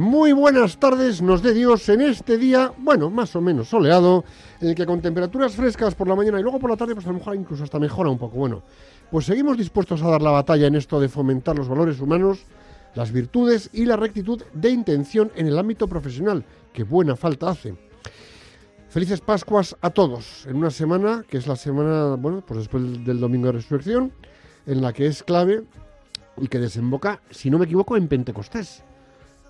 Muy buenas tardes, nos dé Dios en este día, bueno, más o menos soleado, en el que con temperaturas frescas por la mañana y luego por la tarde, pues a lo mejor incluso hasta mejora un poco. Bueno, pues seguimos dispuestos a dar la batalla en esto de fomentar los valores humanos, las virtudes y la rectitud de intención en el ámbito profesional, que buena falta hace. Felices Pascuas a todos, en una semana que es la semana, bueno, pues después del domingo de resurrección, en la que es clave y que desemboca, si no me equivoco, en Pentecostés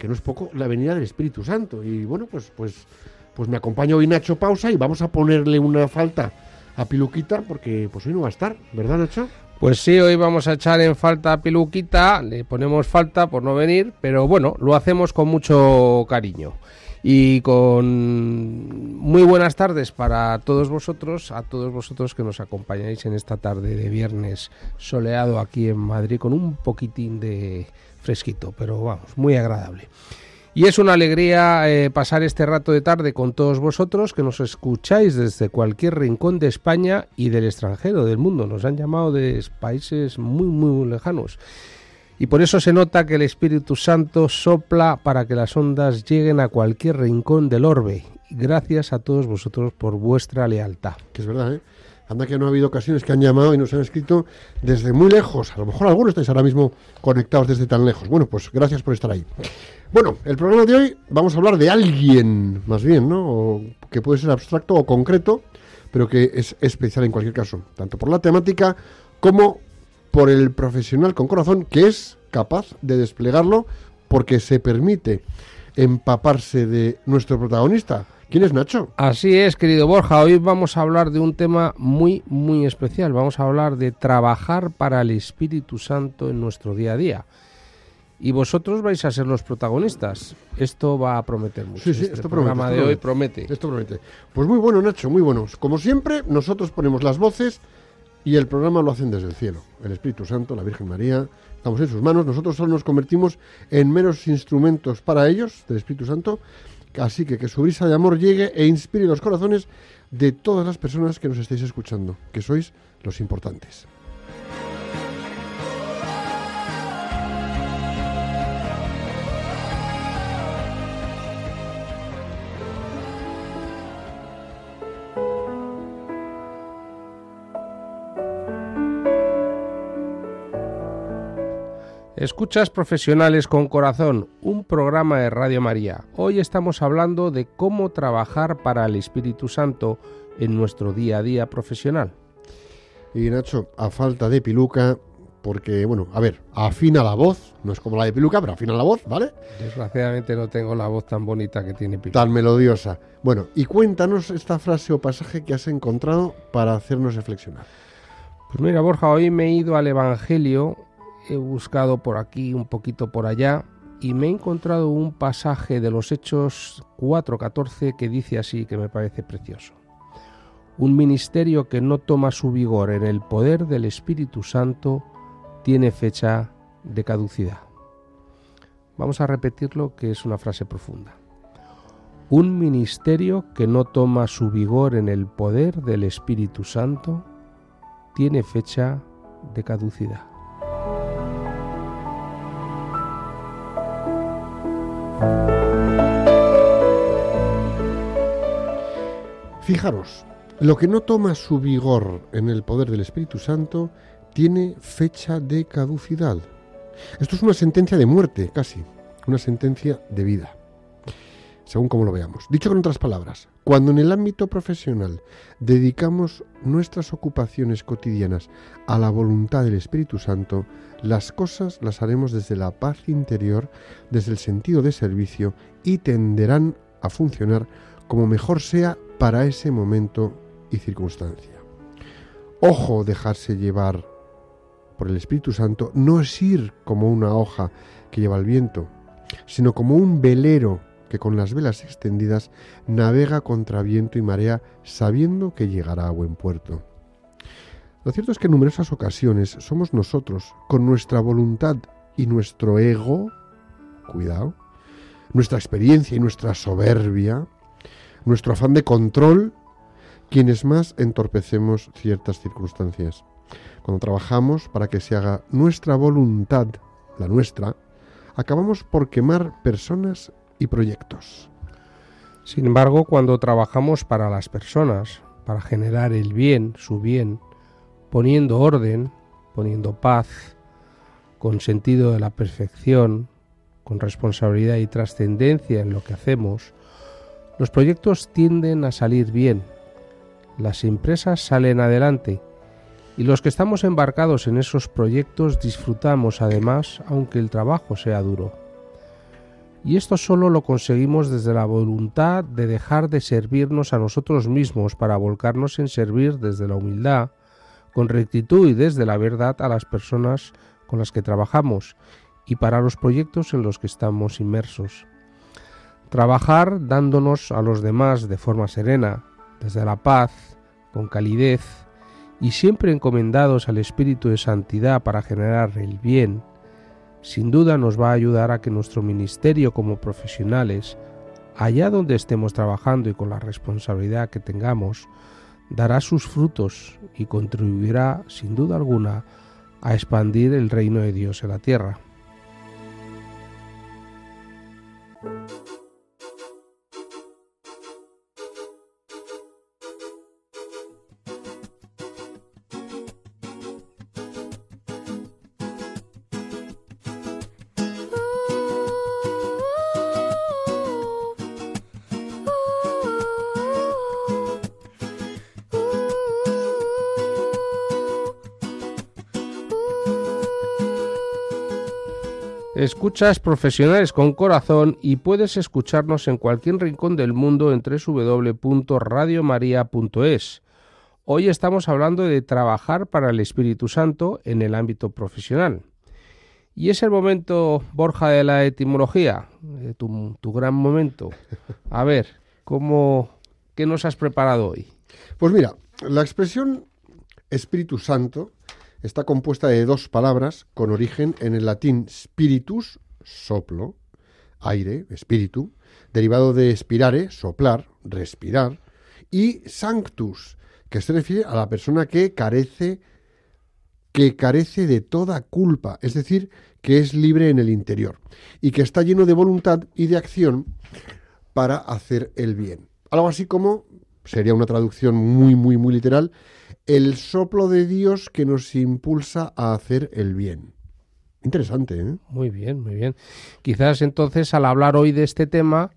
que no es poco, la venida del Espíritu Santo. Y bueno, pues, pues, pues me acompaña hoy Nacho Pausa y vamos a ponerle una falta a Piluquita porque pues hoy no va a estar, ¿verdad Nacho? Pues sí, hoy vamos a echar en falta a Piluquita, le ponemos falta por no venir, pero bueno, lo hacemos con mucho cariño. Y con muy buenas tardes para todos vosotros, a todos vosotros que nos acompañáis en esta tarde de viernes soleado aquí en Madrid con un poquitín de fresquito, pero vamos, muy agradable. Y es una alegría eh, pasar este rato de tarde con todos vosotros que nos escucháis desde cualquier rincón de España y del extranjero, del mundo. Nos han llamado de países muy, muy lejanos. Y por eso se nota que el Espíritu Santo sopla para que las ondas lleguen a cualquier rincón del orbe. Gracias a todos vosotros por vuestra lealtad. Que es verdad, ¿eh? Anda que no ha habido ocasiones que han llamado y nos han escrito desde muy lejos. A lo mejor algunos estáis ahora mismo conectados desde tan lejos. Bueno, pues gracias por estar ahí. Bueno, el programa de hoy vamos a hablar de alguien, más bien, ¿no? O que puede ser abstracto o concreto, pero que es especial en cualquier caso, tanto por la temática como por el profesional con corazón que es capaz de desplegarlo porque se permite empaparse de nuestro protagonista. ¿Quién es Nacho? Así es, querido Borja. Hoy vamos a hablar de un tema muy, muy especial. Vamos a hablar de trabajar para el Espíritu Santo en nuestro día a día. Y vosotros vais a ser los protagonistas. Esto va a prometer mucho. Sí, sí, Este esto promete, programa esto de hoy promete. promete. Esto promete. Pues muy bueno, Nacho, muy bueno. Como siempre, nosotros ponemos las voces y el programa lo hacen desde el cielo. El Espíritu Santo, la Virgen María, estamos en sus manos. Nosotros solo nos convertimos en meros instrumentos para ellos, del Espíritu Santo. Así que que su brisa de amor llegue e inspire los corazones de todas las personas que nos estéis escuchando, que sois los importantes. Escuchas Profesionales con Corazón, un programa de Radio María. Hoy estamos hablando de cómo trabajar para el Espíritu Santo en nuestro día a día profesional. Y Nacho, a falta de piluca, porque, bueno, a ver, afina la voz, no es como la de piluca, pero afina la voz, ¿vale? Desgraciadamente no tengo la voz tan bonita que tiene Pilar. Tan melodiosa. Bueno, y cuéntanos esta frase o pasaje que has encontrado para hacernos reflexionar. Pues mira, Borja, hoy me he ido al Evangelio, he buscado por aquí, un poquito por allá, y me he encontrado un pasaje de los Hechos 4.14 que dice así, que me parece precioso. Un ministerio que no toma su vigor en el poder del Espíritu Santo tiene fecha de caducidad. Vamos a repetirlo, que es una frase profunda. Un ministerio que no toma su vigor en el poder del Espíritu Santo tiene fecha de caducidad. Fijaros, lo que no toma su vigor en el poder del Espíritu Santo tiene fecha de caducidad. Esto es una sentencia de muerte, casi, una sentencia de vida, según como lo veamos. Dicho con otras palabras, cuando en el ámbito profesional dedicamos nuestras ocupaciones cotidianas a la voluntad del Espíritu Santo, las cosas las haremos desde la paz interior, desde el sentido de servicio y tenderán a funcionar como mejor sea para ese momento y circunstancia. Ojo dejarse llevar por el Espíritu Santo no es ir como una hoja que lleva el viento, sino como un velero que con las velas extendidas navega contra viento y marea sabiendo que llegará a buen puerto. Lo cierto es que en numerosas ocasiones somos nosotros, con nuestra voluntad y nuestro ego, cuidado, nuestra experiencia y nuestra soberbia, nuestro afán de control, quienes más entorpecemos ciertas circunstancias. Cuando trabajamos para que se haga nuestra voluntad, la nuestra, acabamos por quemar personas y proyectos. Sin embargo, cuando trabajamos para las personas, para generar el bien, su bien, poniendo orden, poniendo paz, con sentido de la perfección, con responsabilidad y trascendencia en lo que hacemos, los proyectos tienden a salir bien, las empresas salen adelante y los que estamos embarcados en esos proyectos disfrutamos además aunque el trabajo sea duro. Y esto solo lo conseguimos desde la voluntad de dejar de servirnos a nosotros mismos para volcarnos en servir desde la humildad, con rectitud y desde la verdad a las personas con las que trabajamos y para los proyectos en los que estamos inmersos. Trabajar dándonos a los demás de forma serena, desde la paz, con calidez y siempre encomendados al espíritu de santidad para generar el bien, sin duda nos va a ayudar a que nuestro ministerio como profesionales, allá donde estemos trabajando y con la responsabilidad que tengamos, dará sus frutos y contribuirá, sin duda alguna, a expandir el reino de Dios en la tierra. Escuchas profesionales con corazón y puedes escucharnos en cualquier rincón del mundo en www.radiomaria.es. Hoy estamos hablando de trabajar para el Espíritu Santo en el ámbito profesional. Y es el momento, Borja, de la etimología, eh, tu, tu gran momento. A ver, ¿cómo, ¿qué nos has preparado hoy? Pues mira, la expresión Espíritu Santo está compuesta de dos palabras con origen en el latín spiritus, soplo, aire, espíritu, derivado de spirare, soplar, respirar, y sanctus, que se refiere a la persona que carece que carece de toda culpa, es decir, que es libre en el interior y que está lleno de voluntad y de acción para hacer el bien. Algo así como sería una traducción muy muy muy literal, el soplo de Dios que nos impulsa a hacer el bien. Interesante, ¿eh? Muy bien, muy bien. Quizás entonces al hablar hoy de este tema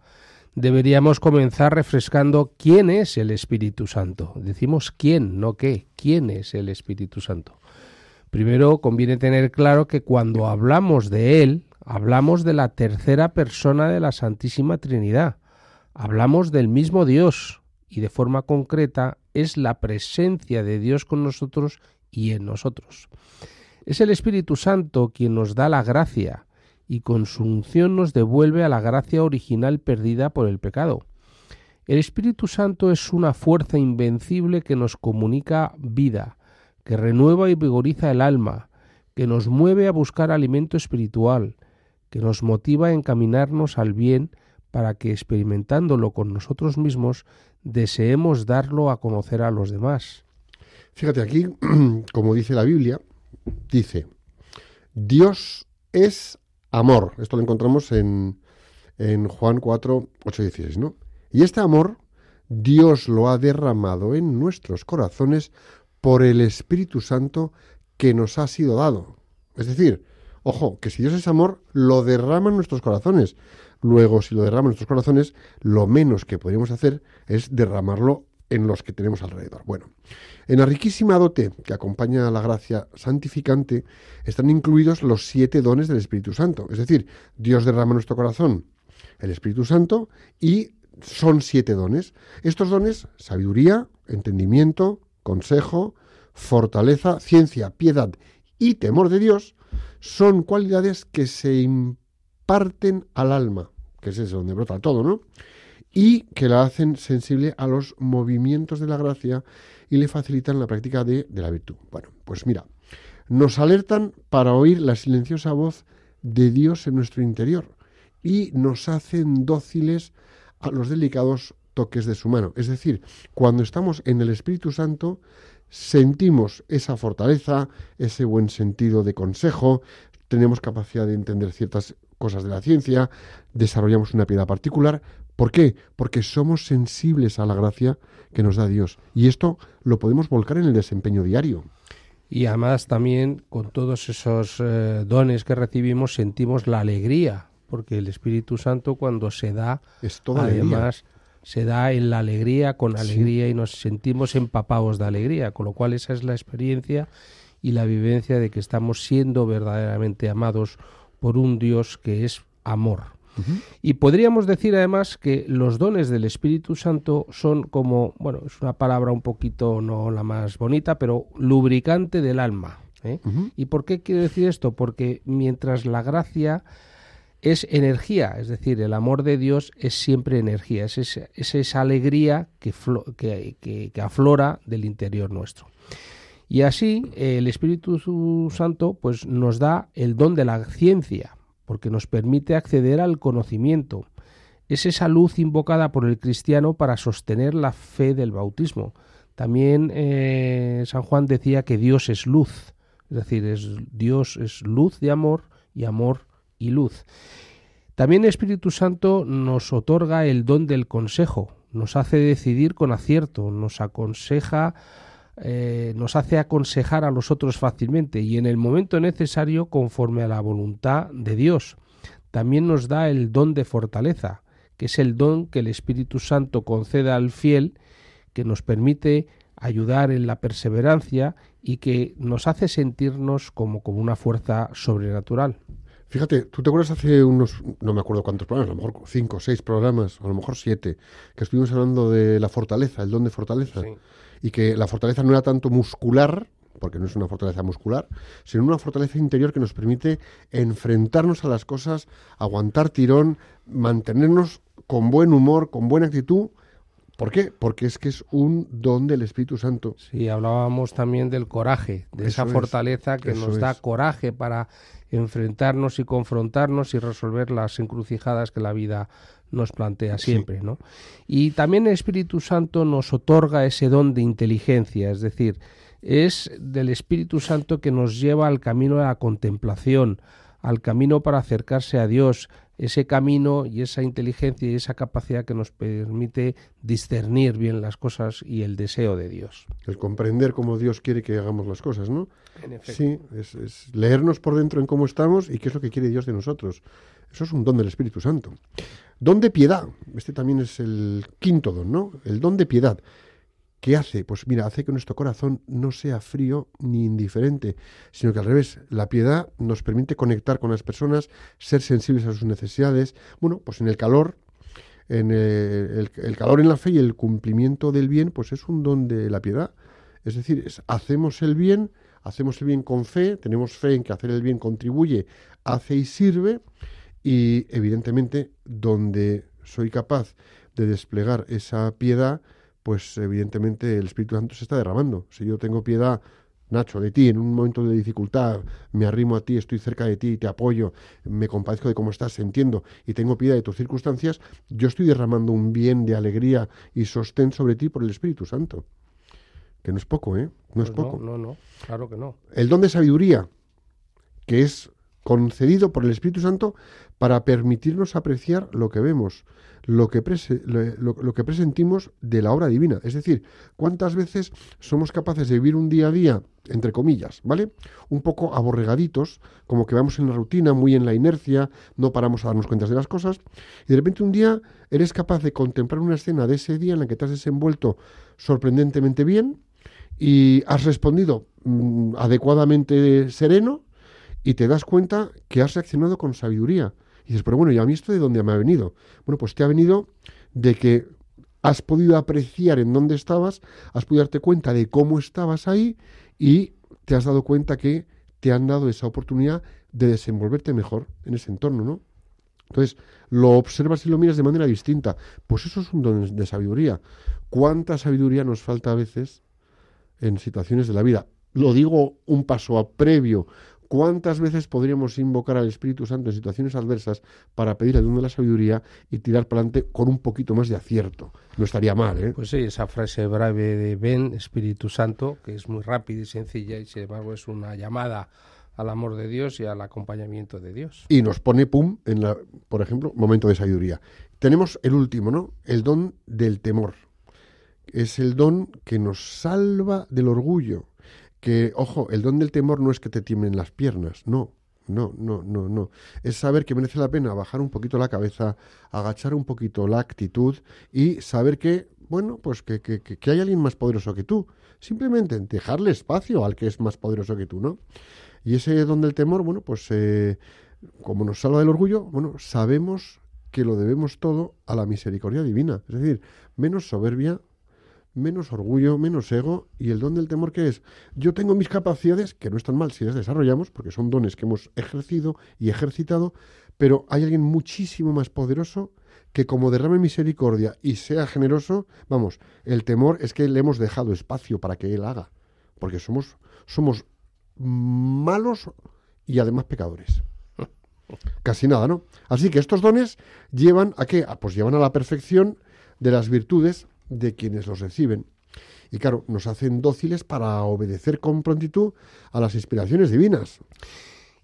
deberíamos comenzar refrescando quién es el Espíritu Santo. Decimos quién, no qué. ¿Quién es el Espíritu Santo? Primero conviene tener claro que cuando hablamos de Él, hablamos de la tercera persona de la Santísima Trinidad. Hablamos del mismo Dios y de forma concreta es la presencia de Dios con nosotros y en nosotros. Es el Espíritu Santo quien nos da la gracia y con su unción nos devuelve a la gracia original perdida por el pecado. El Espíritu Santo es una fuerza invencible que nos comunica vida, que renueva y vigoriza el alma, que nos mueve a buscar alimento espiritual, que nos motiva a encaminarnos al bien para que experimentándolo con nosotros mismos deseemos darlo a conocer a los demás. Fíjate aquí, como dice la Biblia, dice, Dios es amor. Esto lo encontramos en, en Juan 4, 8 y 16, ¿no? Y este amor Dios lo ha derramado en nuestros corazones por el Espíritu Santo que nos ha sido dado. Es decir, ojo, que si Dios es amor, lo derrama en nuestros corazones. Luego, si lo derrama en nuestros corazones, lo menos que podríamos hacer es derramarlo en los que tenemos alrededor. Bueno, en la riquísima dote que acompaña a la gracia santificante están incluidos los siete dones del Espíritu Santo. Es decir, Dios derrama en nuestro corazón el Espíritu Santo y son siete dones. Estos dones, sabiduría, entendimiento, consejo, fortaleza, ciencia, piedad y temor de Dios, son cualidades que se imparten al alma, que es donde brota todo, ¿no? Y que la hacen sensible a los movimientos de la gracia y le facilitan la práctica de, de la virtud. Bueno, pues mira, nos alertan para oír la silenciosa voz de Dios en nuestro interior y nos hacen dóciles a los delicados toques de su mano. Es decir, cuando estamos en el Espíritu Santo, sentimos esa fortaleza, ese buen sentido de consejo, tenemos capacidad de entender ciertas cosas de la ciencia, desarrollamos una piedad particular. ¿Por qué? Porque somos sensibles a la gracia que nos da Dios. Y esto lo podemos volcar en el desempeño diario. Y además también con todos esos eh, dones que recibimos sentimos la alegría, porque el Espíritu Santo cuando se da, Es toda alegría. además se da en la alegría, con alegría y nos sentimos empapados de alegría, con lo cual esa es la experiencia y la vivencia de que estamos siendo verdaderamente amados por un Dios que es amor. Y podríamos decir además que los dones del Espíritu Santo son como, bueno, es una palabra un poquito no la más bonita, pero lubricante del alma. ¿eh? ¿Y por qué quiero decir esto? Porque mientras la gracia es energía, es decir, el amor de Dios es siempre energía, es esa, es esa alegría que, que- que aflora del interior nuestro. Y así el Espíritu Santo pues, nos da el don de la ciencia, porque nos permite acceder al conocimiento. Es esa luz invocada por el cristiano para sostener la fe del bautismo. También eh, San Juan decía que Dios es luz, es decir, es, Dios es luz de amor y amor y luz. También el Espíritu Santo nos otorga el don del consejo, nos hace decidir con acierto, nos aconseja, eh, nos hace aconsejar a los otros fácilmente y en el momento necesario conforme a la voluntad de Dios. También nos da el don de fortaleza, que es el don que el Espíritu Santo concede al fiel, que nos permite ayudar en la perseverancia y que nos hace sentirnos como, como una fuerza sobrenatural. Fíjate, tú te acuerdas hace unos, no me acuerdo cuántos programas, a lo mejor cinco o seis programas, a lo mejor siete, que estuvimos hablando de la fortaleza, el don de fortaleza. Sí. Y que la fortaleza no era tanto muscular, porque no es una fortaleza muscular, sino una fortaleza interior que nos permite enfrentarnos a las cosas, aguantar tirón, mantenernos con buen humor, con buena actitud. ¿Por qué? Porque es que es un don del Espíritu Santo. Sí, hablábamos también del coraje, de esa es, fortaleza que nos da es. coraje para enfrentarnos y confrontarnos y resolver las encrucijadas que la vida nos plantea siempre, ¿no? Y también el Espíritu Santo nos otorga ese don de inteligencia, es decir, es del Espíritu Santo que nos lleva al camino de la contemplación, al camino para acercarse a Dios, ese camino y esa inteligencia y esa capacidad que nos permite discernir bien las cosas y el deseo de Dios. El comprender cómo Dios quiere que hagamos las cosas, ¿no? En efecto. Sí, es, es leernos por dentro en cómo estamos y qué es lo que quiere Dios de nosotros. Eso es un don del Espíritu Santo. Don de piedad. Este también es el quinto don, ¿no? El don de piedad. ¿Qué hace? Pues mira, hace que nuestro corazón no sea frío ni indiferente, sino que al revés, la piedad nos permite conectar con las personas, ser sensibles a sus necesidades. Bueno, pues en el calor, en el, el- el calor en la fe y el cumplimiento del bien, pues es un don de la piedad. Es decir, es- hacemos el bien, hacemos el bien con fe, tenemos fe en que hacer el bien contribuye, hace y sirve, y evidentemente donde soy capaz de desplegar esa piedad, pues evidentemente el Espíritu Santo se está derramando. Si yo tengo piedad Nacho, de ti, en un momento de dificultad, me arrimo a ti, estoy cerca de ti, te apoyo, me compadezco de cómo estás, entiendo y tengo piedad de tus circunstancias, yo estoy derramando un bien de alegría y sostén sobre ti por el Espíritu Santo. Que no es poco, ¿eh? No es Pues poco. No, no, claro que no. El don de sabiduría, que es concedido por el Espíritu Santo para permitirnos apreciar lo que vemos, lo que, presentimos de la obra divina. Es decir, cuántas veces somos capaces de vivir un día a día, entre comillas, ¿vale? Un poco aborregaditos, como que vamos en la rutina, muy en la inercia, no paramos a darnos cuentas de las cosas, y de repente un día eres capaz de contemplar una escena de ese día en la que te has desenvuelto sorprendentemente bien y has respondido mm, adecuadamente sereno y te das cuenta que has reaccionado con sabiduría. Y dices, pero bueno, ¿y a mí esto de dónde me ha venido? Bueno, pues te ha venido de que has podido apreciar en dónde estabas, has podido darte cuenta de cómo estabas ahí y te has dado cuenta que te han dado esa oportunidad de desenvolverte mejor en ese entorno, ¿no? Entonces, lo observas y lo miras de manera distinta. Pues eso es un don de sabiduría. ¿Cuánta sabiduría nos falta a veces en situaciones de la vida? Lo digo un paso a previo. ¿Cuántas veces podríamos invocar al Espíritu Santo en situaciones adversas para pedir el don de la sabiduría y tirar para adelante con un poquito más de acierto? No estaría mal, ¿eh? Pues sí, esa frase breve de ven, Espíritu Santo, que es muy rápida y sencilla y sin embargo es una llamada al amor de Dios y al acompañamiento de Dios. y nos pone pum en la, por ejemplo, momento de sabiduría. Tenemos el último, ¿no? El don del temor. Es el don que nos salva del orgullo. Que, ojo, el don del temor no es que te tiemblen las piernas, no. No, no, no, no. Es saber que merece la pena bajar un poquito la cabeza, agachar un poquito la actitud y saber que, bueno, pues que, que, que- hay alguien más poderoso que tú. Simplemente dejarle espacio al que es más poderoso que tú, ¿no? Y ese don del temor, bueno, pues eh, como nos salva del orgullo, bueno, sabemos que lo debemos todo a la misericordia divina. Es decir, menos soberbia, menos orgullo, menos ego. Y el don del temor que es, yo tengo mis capacidades, que no están mal si las desarrollamos, porque son dones que hemos ejercido y ejercitado, pero hay alguien muchísimo más poderoso que como derrame misericordia y sea generoso, vamos, el temor es que le hemos dejado espacio para que él haga, porque somos, somos malos y además pecadores. Casi nada, ¿no? Así que estos dones llevan a qué? Ah, Pues llevan a la perfección de las virtudes de quienes los reciben. Y claro, nos hacen dóciles para obedecer con prontitud a las inspiraciones divinas.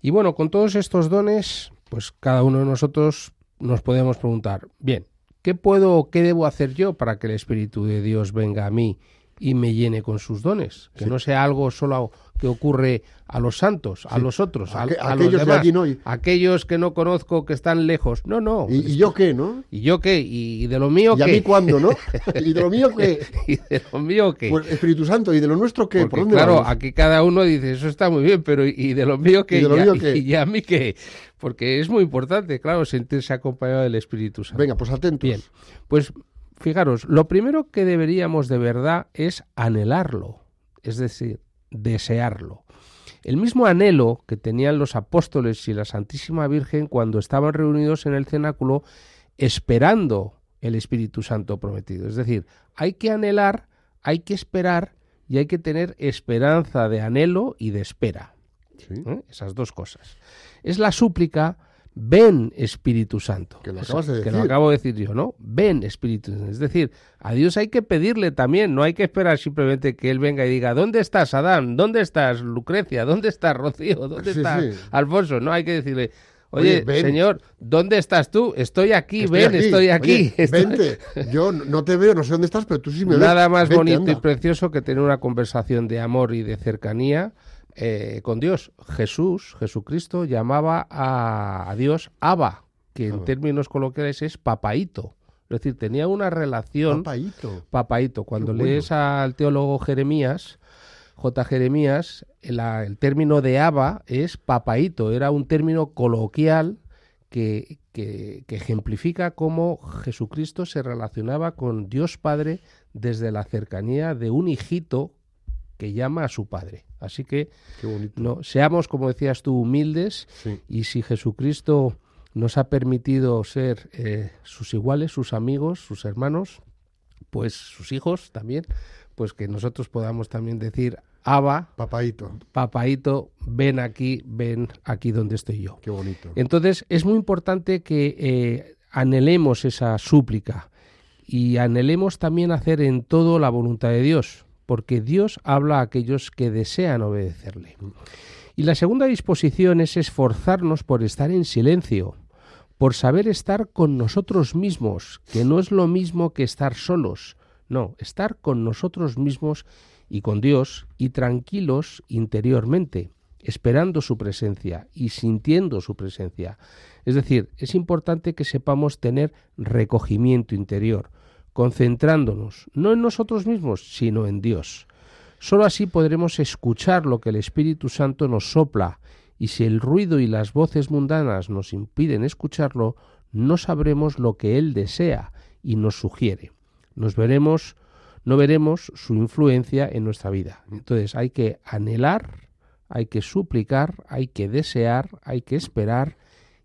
Y bueno, con todos estos dones, pues cada uno de nosotros nos podemos preguntar, bien, ¿qué puedo o qué debo hacer yo para que el Espíritu de Dios venga a mí y me llene con sus dones? Que Sí. no sea algo solo que ocurre a los santos, a Sí. los otros, a, Aqu- a aquellos los demás, no, aquellos que no conozco, que están lejos. No, no. ¿Y, y yo qué, no? ¿Y yo qué? ¿Y de lo mío ¿Y a mí cuándo, no? ¿Y de lo mío qué? ¿Y de lo mío qué? Pues Espíritu Santo, ¿y de lo nuestro qué? Porque, ¿Por dónde claro, vamos? aquí cada uno dice, eso está muy bien, pero ¿y de lo mío qué? ¿Y de lo a- mío qué? y a mí qué? Porque es muy importante, claro, sentirse acompañado del Espíritu Santo. Venga, pues atentos. Bien, pues fijaros, lo primero que deberíamos de verdad es anhelarlo, es decir, desearlo. El mismo anhelo que tenían los apóstoles y la Santísima Virgen cuando estaban reunidos en el cenáculo esperando el Espíritu Santo prometido. Es decir, hay que anhelar, hay que esperar y hay que tener esperanza de anhelo y de espera. Sí, ¿eh? Esas dos cosas. Es la súplica, ven Espíritu Santo. Que lo Esa- acabas de Que lo acabo de decir yo, ¿no? Ven Espíritu Santo. Es decir, a Dios hay que pedirle también, no hay que esperar simplemente que Él venga y diga, ¿dónde estás, Adán? ¿Dónde estás, Lucrecia? ¿Dónde estás, Rocío? ¿Dónde Sí, estás, sí. Alfonso? No, hay que decirle, Oye. Señor, ¿dónde estás tú? Estoy aquí, ven, estoy aquí. Oye, Estoy- Vente. Yo no te veo, no sé dónde estás, pero tú sí me ves. Nada más Vente, bonito y precioso que tener una conversación de amor y de cercanía eh, con Dios. Jesús, Jesucristo, llamaba a, a Dios Abba, que en Abba. términos coloquiales es papaíto. Es decir, tenía una relación Papaíto. papaíto. Cuando bueno. lees al teólogo Jeremías, J. Jeremías, el término de Abba es papaíto. Era un término coloquial que, que- que ejemplifica cómo Jesucristo se relacionaba con Dios Padre desde la cercanía de un hijito que llama a su padre. Así que no, seamos, como decías tú, humildes Sí. y si Jesucristo nos ha permitido ser eh, sus iguales, sus amigos, sus hermanos, pues sus hijos también, pues que nosotros podamos también decir Abba, Papaito, papaito, ven aquí, ven aquí donde estoy yo. qué bonito. Entonces es muy importante que eh, anhelemos esa súplica y anhelemos también hacer en todo la voluntad de Dios, porque Dios habla a aquellos que desean obedecerle. Y la segunda disposición es esforzarnos por estar en silencio, por saber estar con nosotros mismos, que no es lo mismo que estar solos, no, estar con nosotros mismos y con Dios y tranquilos interiormente, esperando su presencia y sintiendo su presencia. Es decir, es importante que sepamos tener recogimiento interior, concentrándonos no en nosotros mismos, sino en Dios. Solo así podremos escuchar lo que el Espíritu Santo nos sopla, y si el ruido y las voces mundanas nos impiden escucharlo, no sabremos lo que Él desea y nos sugiere. Nos veremos, no veremos su influencia en nuestra vida. Entonces hay que anhelar, hay que suplicar, hay que desear, hay que esperar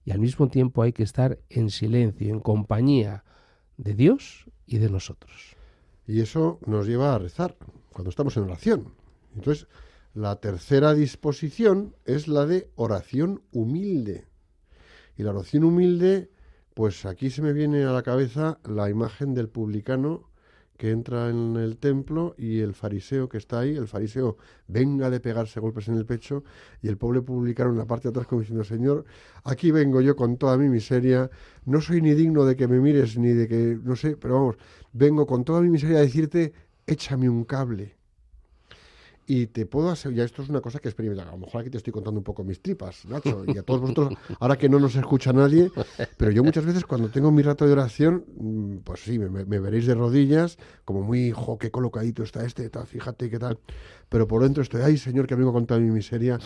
y al mismo tiempo hay que estar en silencio, en compañía de Dios y de nosotros. Y eso nos lleva a rezar cuando estamos en oración. Entonces, la tercera disposición es la de oración humilde. Y la oración humilde, pues aquí se me viene a la cabeza la imagen del publicano que entra en el templo y el fariseo que está ahí, el fariseo venga de pegarse golpes en el pecho y el pobre publicano la parte de atrás como diciendo, Señor, aquí vengo yo con toda mi miseria, no soy ni digno de que me mires ni de que, no sé, pero vamos, vengo con toda mi miseria a decirte, échame un cable. Y te puedo asegurar, ya esto es una cosa que experimenta, a lo mejor aquí te estoy contando un poco mis tripas, Nacho, y a todos vosotros, ahora que no nos escucha nadie, pero yo muchas veces cuando tengo mi rato de oración, mm, pues sí, me, me veréis de rodillas, como muy, jo, qué colocadito está este, tal, fíjate qué tal, pero por dentro estoy, ay Señor, que vengo con toda mi miseria,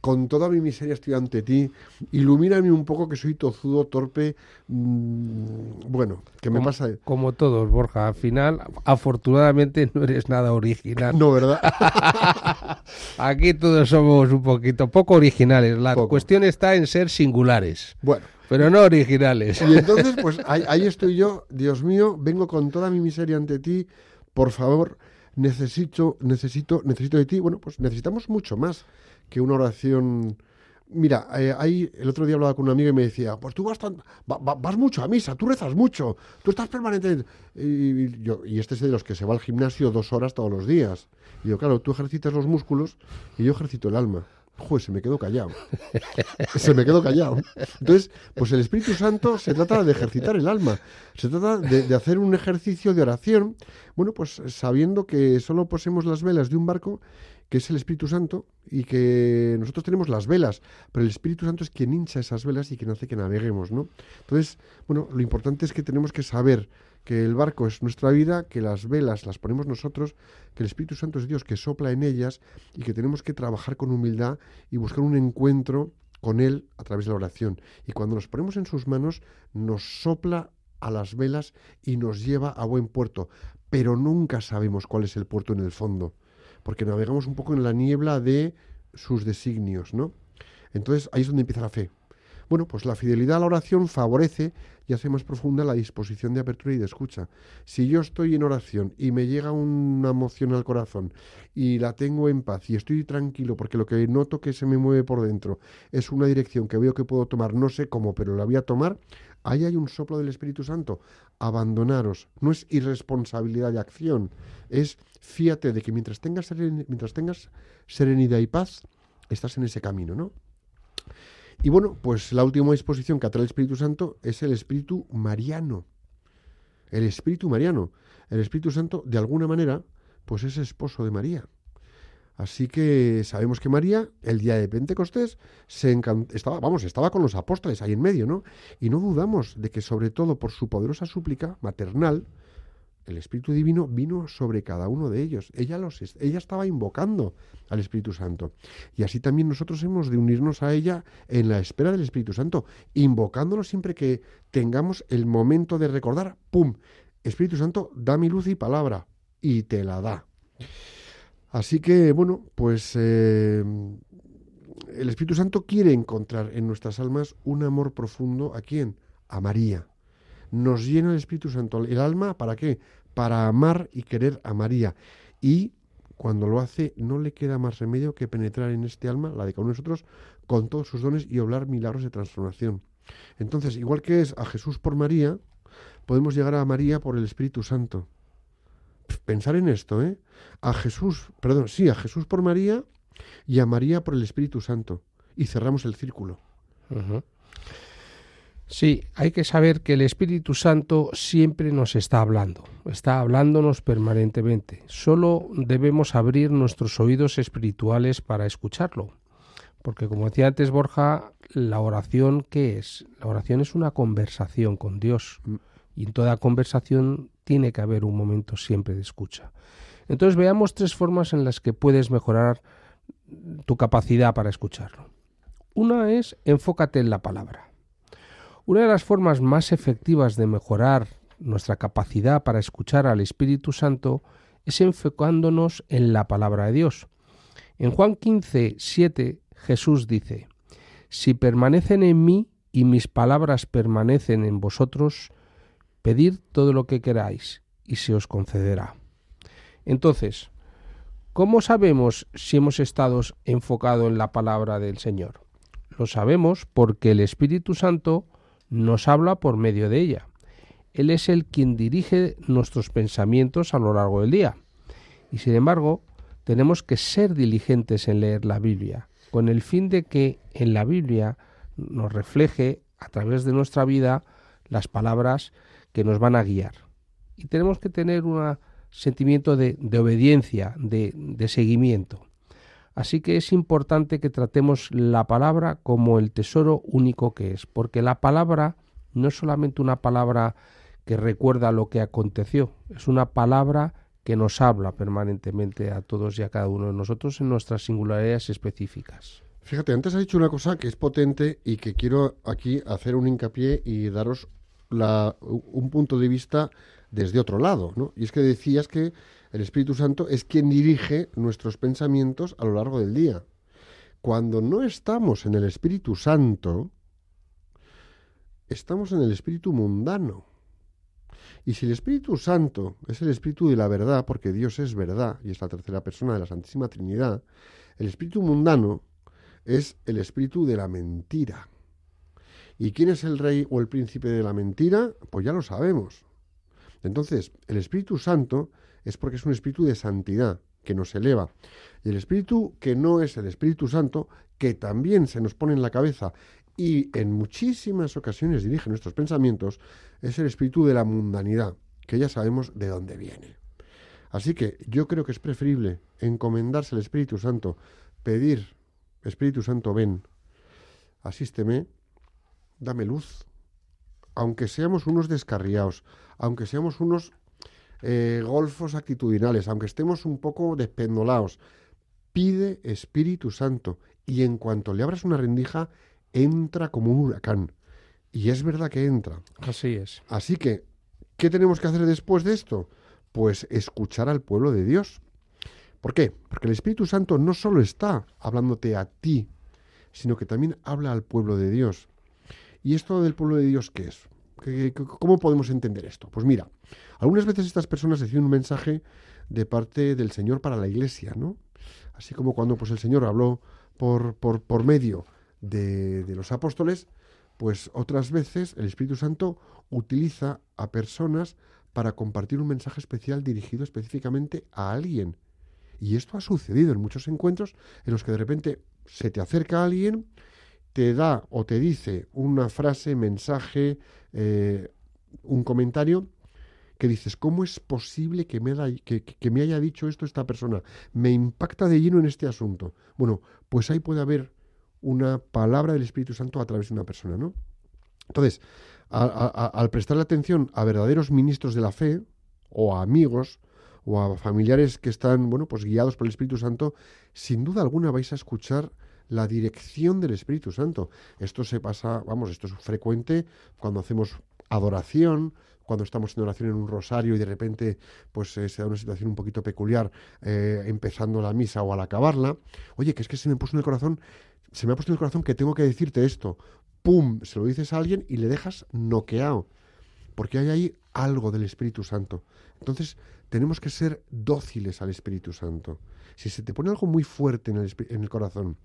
con toda mi miseria estoy ante ti, ilumíname un poco que soy tozudo, torpe, mm, bueno, que me como, pasa... Como todos, Borja, al final, afortunadamente no eres nada original. No, ¿verdad? Aquí todos somos un poquito, poco originales. La Poco. cuestión está en ser singulares, bueno. pero no originales. Y entonces, pues ahí, ahí estoy yo, Dios mío, vengo con toda mi miseria ante ti, por favor, necesito, necesito, necesito de ti. Bueno, pues necesitamos mucho más que una oración. Mira, eh, ahí el otro día hablaba con un amigo y me decía, pues tú vas, tan- va- va- vas mucho a misa, tú rezas mucho, tú estás permanente. Y, yo, y este es de los que se va al gimnasio dos horas todos los días. Y yo, claro, tú ejercitas los músculos y yo ejercito el alma. Joder, se me quedó callado. se me quedó callado. Entonces, pues el Espíritu Santo se trata de ejercitar el alma. Se trata de, de hacer un ejercicio de oración, bueno, pues sabiendo que solo poseemos las velas de un barco, que es el Espíritu Santo, y que nosotros tenemos las velas, pero el Espíritu Santo es quien hincha esas velas y quien hace que naveguemos, ¿no? Entonces, bueno, lo importante es que tenemos que saber que el barco es nuestra vida, que las velas las ponemos nosotros, que el Espíritu Santo es Dios que sopla en ellas y que tenemos que trabajar con humildad y buscar un encuentro con Él a través de la oración. Y cuando nos ponemos en sus manos, nos sopla a las velas y nos lleva a buen puerto. Pero nunca sabemos cuál es el puerto en el fondo, porque navegamos un poco en la niebla de sus designios, ¿no? Entonces ahí es donde empieza la fe. Bueno, pues la fidelidad a la oración favorece y hace más profunda la disposición de apertura y de escucha. Si yo estoy en oración y me llega una emoción al corazón y la tengo en paz y estoy tranquilo porque lo que noto que se me mueve por dentro es una dirección que veo que puedo tomar, no sé cómo, pero la voy a tomar, ahí hay un soplo del Espíritu Santo. Abandonaros. No es irresponsabilidad de acción, es fíate de que mientras tengas, serenidad y paz, estás en ese camino, ¿no? Y bueno, pues la última disposición que atrae el Espíritu Santo es el Espíritu Mariano. El Espíritu Mariano. El Espíritu Santo, de alguna manera, pues es esposo de María. Así que sabemos que María, el día de Pentecostés, se estaba, vamos, estaba con los apóstoles ahí en medio, ¿no? Y no dudamos de que, sobre todo por su poderosa súplica maternal, el Espíritu Divino vino sobre cada uno de ellos. Ella, los, ella estaba invocando al Espíritu Santo. Y así también nosotros hemos de unirnos a ella en la espera del Espíritu Santo, invocándolo siempre que tengamos el momento de recordar, ¡pum! Espíritu Santo, da mi luz y palabra, y te la da. Así que, bueno, pues eh, el Espíritu Santo quiere encontrar en nuestras almas un amor profundo. ¿A quién? A María. Nos llena el Espíritu Santo el alma, ¿para qué? Para amar y querer a María. Y cuando lo hace, no le queda más remedio que penetrar en este alma, la de cada uno de nosotros, con todos sus dones y obrar milagros de transformación. Entonces, igual que es a Jesús por María, podemos llegar a María por el Espíritu Santo. Pensar en esto, ¿eh? A Jesús, perdón, sí, a Jesús por María y a María por el Espíritu Santo. Y cerramos el círculo. Sí, hay que saber que el Espíritu Santo siempre nos está hablando, está hablándonos permanentemente. Solo debemos abrir nuestros oídos espirituales para escucharlo. Porque como decía antes Borja, la oración, ¿qué es? La oración es una conversación con Dios. Y en toda conversación tiene que haber un momento siempre de escucha. Entonces veamos tres formas en las que puedes mejorar tu capacidad para escucharlo. Una es enfócate en la palabra. Una de las formas más efectivas de mejorar nuestra capacidad para escuchar al Espíritu Santo es enfocándonos en la palabra de Dios. En Juan 15, 7, Jesús dice, Si permanecen en mí y mis palabras permanecen en vosotros, pedid todo lo que queráis y se os concederá. Entonces, ¿cómo sabemos si hemos estado enfocados en la palabra del Señor? Lo sabemos porque el Espíritu Santo nos habla por medio de ella. Él es el quien dirige nuestros pensamientos a lo largo del día. Y sin embargo, tenemos que ser diligentes en leer la Biblia, con el fin de que en la Biblia nos refleje a través de nuestra vida las palabras que nos van a guiar. Y tenemos que tener un sentimiento de, obediencia, de, de seguimiento. Así que es importante que tratemos la palabra como el tesoro único que es, porque la palabra no es solamente una palabra que recuerda lo que aconteció, es una palabra que nos habla permanentemente a todos y a cada uno de nosotros en nuestras singularidades específicas. Fíjate, antes has dicho una cosa que es potente y que quiero aquí hacer un hincapié y daros un punto de vista desde otro lado, ¿no? Y es que decías que el Espíritu Santo es quien dirige nuestros pensamientos a lo largo del día. Cuando no estamos en el Espíritu Santo, estamos en el Espíritu mundano. Y si el Espíritu Santo es el Espíritu de la verdad, porque Dios es verdad y es la tercera persona de la Santísima Trinidad, el Espíritu mundano es el Espíritu de la mentira. ¿Y quién es el rey o el príncipe de la mentira? Pues ya lo sabemos. Entonces, el Espíritu Santo es porque es un espíritu de santidad que nos eleva. Y el espíritu que no es el Espíritu Santo, que también se nos pone en la cabeza y en muchísimas ocasiones dirige nuestros pensamientos, es el espíritu de la mundanidad, que ya sabemos de dónde viene. Así que yo creo que es preferible encomendarse al Espíritu Santo, pedir, Espíritu Santo, ven, asísteme, dame luz, aunque seamos unos descarriados, aunque seamos unos eh, golfos actitudinales, aunque estemos un poco despendolados, pide Espíritu Santo y en cuanto le abras una rendija, entra como un huracán. Y es verdad que entra. Así es. Así que, ¿qué tenemos que hacer después de esto? Pues escuchar al pueblo de Dios. ¿Por qué? Porque el Espíritu Santo no solo está hablándote a ti, sino que también habla al pueblo de Dios. ¿Y esto del pueblo de Dios qué es? ¿Qué- qué- ¿Cómo podemos entender esto? Pues mira, algunas veces estas personas reciben un mensaje de parte del Señor para la iglesia, ¿no? Así como cuando pues, el Señor habló por, por, por medio de, de los apóstoles, pues otras veces el Espíritu Santo utiliza a personas para compartir un mensaje especial dirigido específicamente a alguien. Y esto ha sucedido en muchos encuentros en los que de repente se te acerca alguien, te da o te dice una frase, mensaje, eh, un comentario que dices, ¿cómo es posible que me, haya, dicho esto esta persona? Me impacta de lleno en este asunto. Bueno, pues ahí puede haber una palabra del Espíritu Santo a través de una persona, ¿no? Entonces, al prestarle atención a verdaderos ministros de la fe, o a amigos, o a familiares que están, bueno, pues guiados por el Espíritu Santo, sin duda alguna vais a escuchar la dirección del Espíritu Santo. Esto se pasa, vamos, esto es frecuente cuando hacemos adoración, cuando estamos en oración en un rosario y de repente pues eh, se da una situación un poquito peculiar eh, empezando la misa o al acabarla. Oye, que es que se me puso en el corazón, se me ha puesto en el corazón que tengo que decirte esto. ¡Pum! Se lo dices a alguien y le dejas noqueado. Porque hay ahí algo del Espíritu Santo. Entonces, tenemos que ser dóciles al Espíritu Santo. Si se te pone algo muy fuerte en el, en el corazón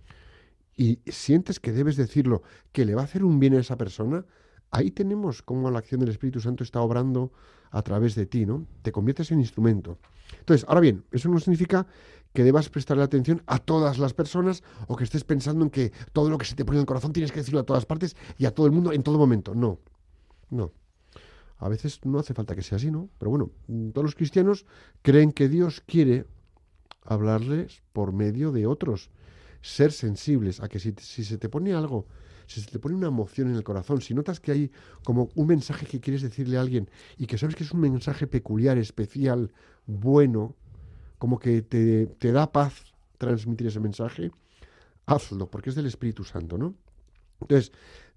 y sientes que debes decirlo, que le va a hacer un bien a esa persona, ahí tenemos cómo la acción del Espíritu Santo está obrando a través de ti, ¿no? Te conviertes en instrumento. Entonces, ahora bien, eso no significa que debas prestarle atención a todas las personas o que estés pensando en que todo lo que se te pone en el corazón tienes que decirlo a todas partes y a todo el mundo en todo momento. No, no. A veces no hace falta que sea así, ¿no? Pero bueno, todos los cristianos creen que Dios quiere hablarles por medio de otros. Ser sensibles a que si, se te pone algo, si se te pone una emoción en el corazón, si notas que hay como un mensaje que quieres decirle a alguien y que sabes que es un mensaje peculiar, especial, bueno, como que te, te da paz transmitir ese mensaje, hazlo, porque es del Espíritu Santo, ¿no? Entonces,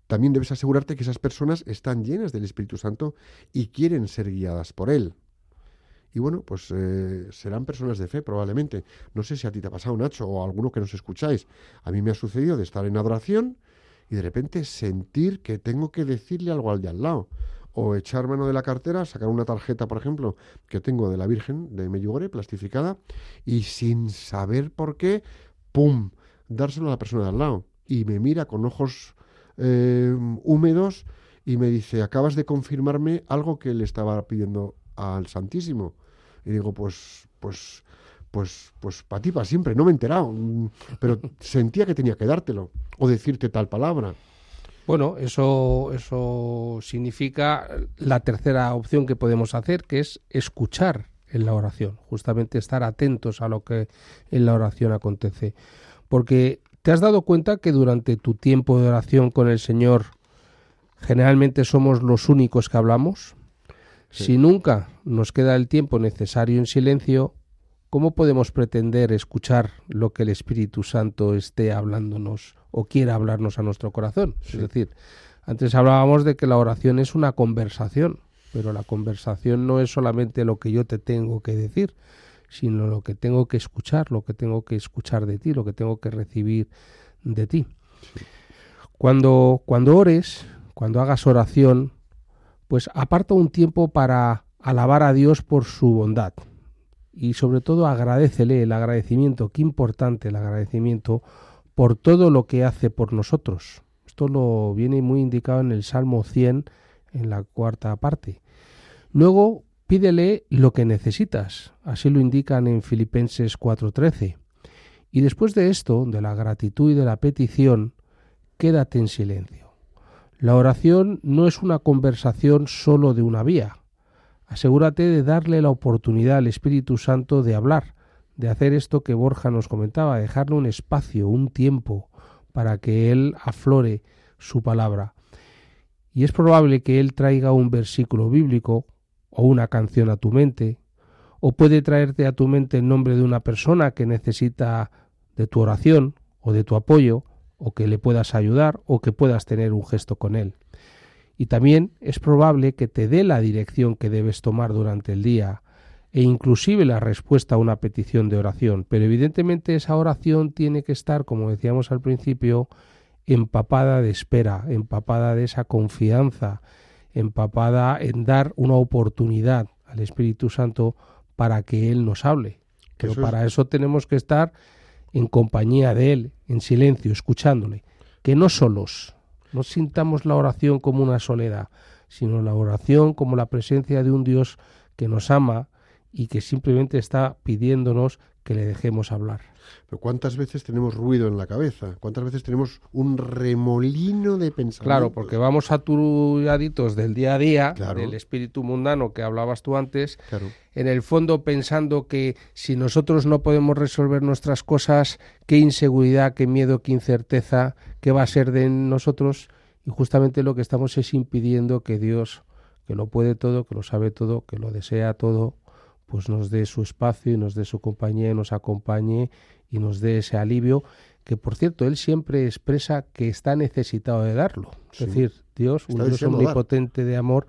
también debes asegurarte que esas personas están llenas del Espíritu Santo y quieren ser guiadas por Él. Y bueno, pues eh, serán personas de fe probablemente. No sé si a ti te ha pasado, Nacho, o a alguno que nos escucháis. A mí me ha sucedido de estar en adoración y de repente sentir que tengo que decirle algo al de al lado. O echar mano de la cartera, sacar una tarjeta, por ejemplo, que tengo de la Virgen de Medjugorje, plastificada, y sin saber por qué, ¡pum!, dárselo a la persona de al lado. Y me mira con ojos eh, húmedos y me dice, acabas de confirmarme algo que le estaba pidiendo al Santísimo. Y digo, pues, pues, pues, pues para ti, para siempre, no me he enterado, mm, pero sentía que tenía que dártelo o decirte tal palabra. Bueno, eso, eso significa la tercera opción que podemos hacer, que es escuchar en la oración, justamente estar atentos a lo que en la oración acontece. Porque te has dado cuenta que durante tu tiempo de oración con el Señor, generalmente somos los únicos que hablamos. Si nunca nos queda el tiempo necesario en silencio, ¿cómo podemos pretender escuchar lo que el Espíritu Santo esté hablándonos o quiera hablarnos a nuestro corazón? Es decir, antes hablábamos de que la oración es una conversación, pero la conversación no es solamente lo que yo te tengo que decir, sino lo que tengo que escuchar, lo que tengo que escuchar de ti, lo que tengo que recibir de ti. Cuando, cuando ores, cuando hagas oración, pues aparta un tiempo para alabar a Dios por su bondad. Y sobre todo agradecele el agradecimiento, qué importante el agradecimiento por todo lo que hace por nosotros. Esto lo viene muy indicado en el Salmo 100, en la cuarta parte. Luego pídele lo que necesitas, así lo indican en Filipenses 4:13. Y después de esto, de la gratitud y de la petición, quédate en silencio. La oración no es una conversación solo de una vía. Asegúrate de darle la oportunidad al Espíritu Santo de hablar, de hacer esto que Borja nos comentaba, dejarle un espacio, un tiempo, para que Él aflore su palabra. Y es probable que Él traiga un versículo bíblico o una canción a tu mente, o puede traerte a tu mente el nombre de una persona que necesita de tu oración o de tu apoyo, o que le puedas ayudar o que puedas tener un gesto con él. Y también es probable que te dé la dirección que debes tomar durante el día e inclusive la respuesta a una petición de oración, pero evidentemente esa oración tiene que estar, como decíamos al principio, empapada de espera, empapada de esa confianza, empapada en dar una oportunidad al Espíritu Santo para que Él nos hable. Pero Eso es- para eso tenemos que estar en compañía de Él, en silencio, escuchándole, que no solos, no sintamos la oración como una soledad, sino la oración como la presencia de un Dios que nos ama y que simplemente está pidiéndonos que le dejemos hablar. Pero ¿cuántas veces tenemos ruido en la cabeza? ¿Cuántas veces tenemos un remolino de pensamientos? Claro, porque vamos saturaditos del día a día, Claro. del espíritu mundano que hablabas tú antes, Claro. en el fondo pensando que si nosotros no podemos resolver nuestras cosas, qué inseguridad, qué miedo, qué incerteza, qué va a ser de nosotros, y justamente lo que estamos es impidiendo que Dios, que lo puede todo, que lo sabe todo, que lo desea todo, pues nos dé su espacio y nos dé su compañía y nos acompañe y nos dé ese alivio que por cierto él siempre expresa que está necesitado de darlo. Es Sí. decir, Dios, un Dios dar. omnipotente de amor,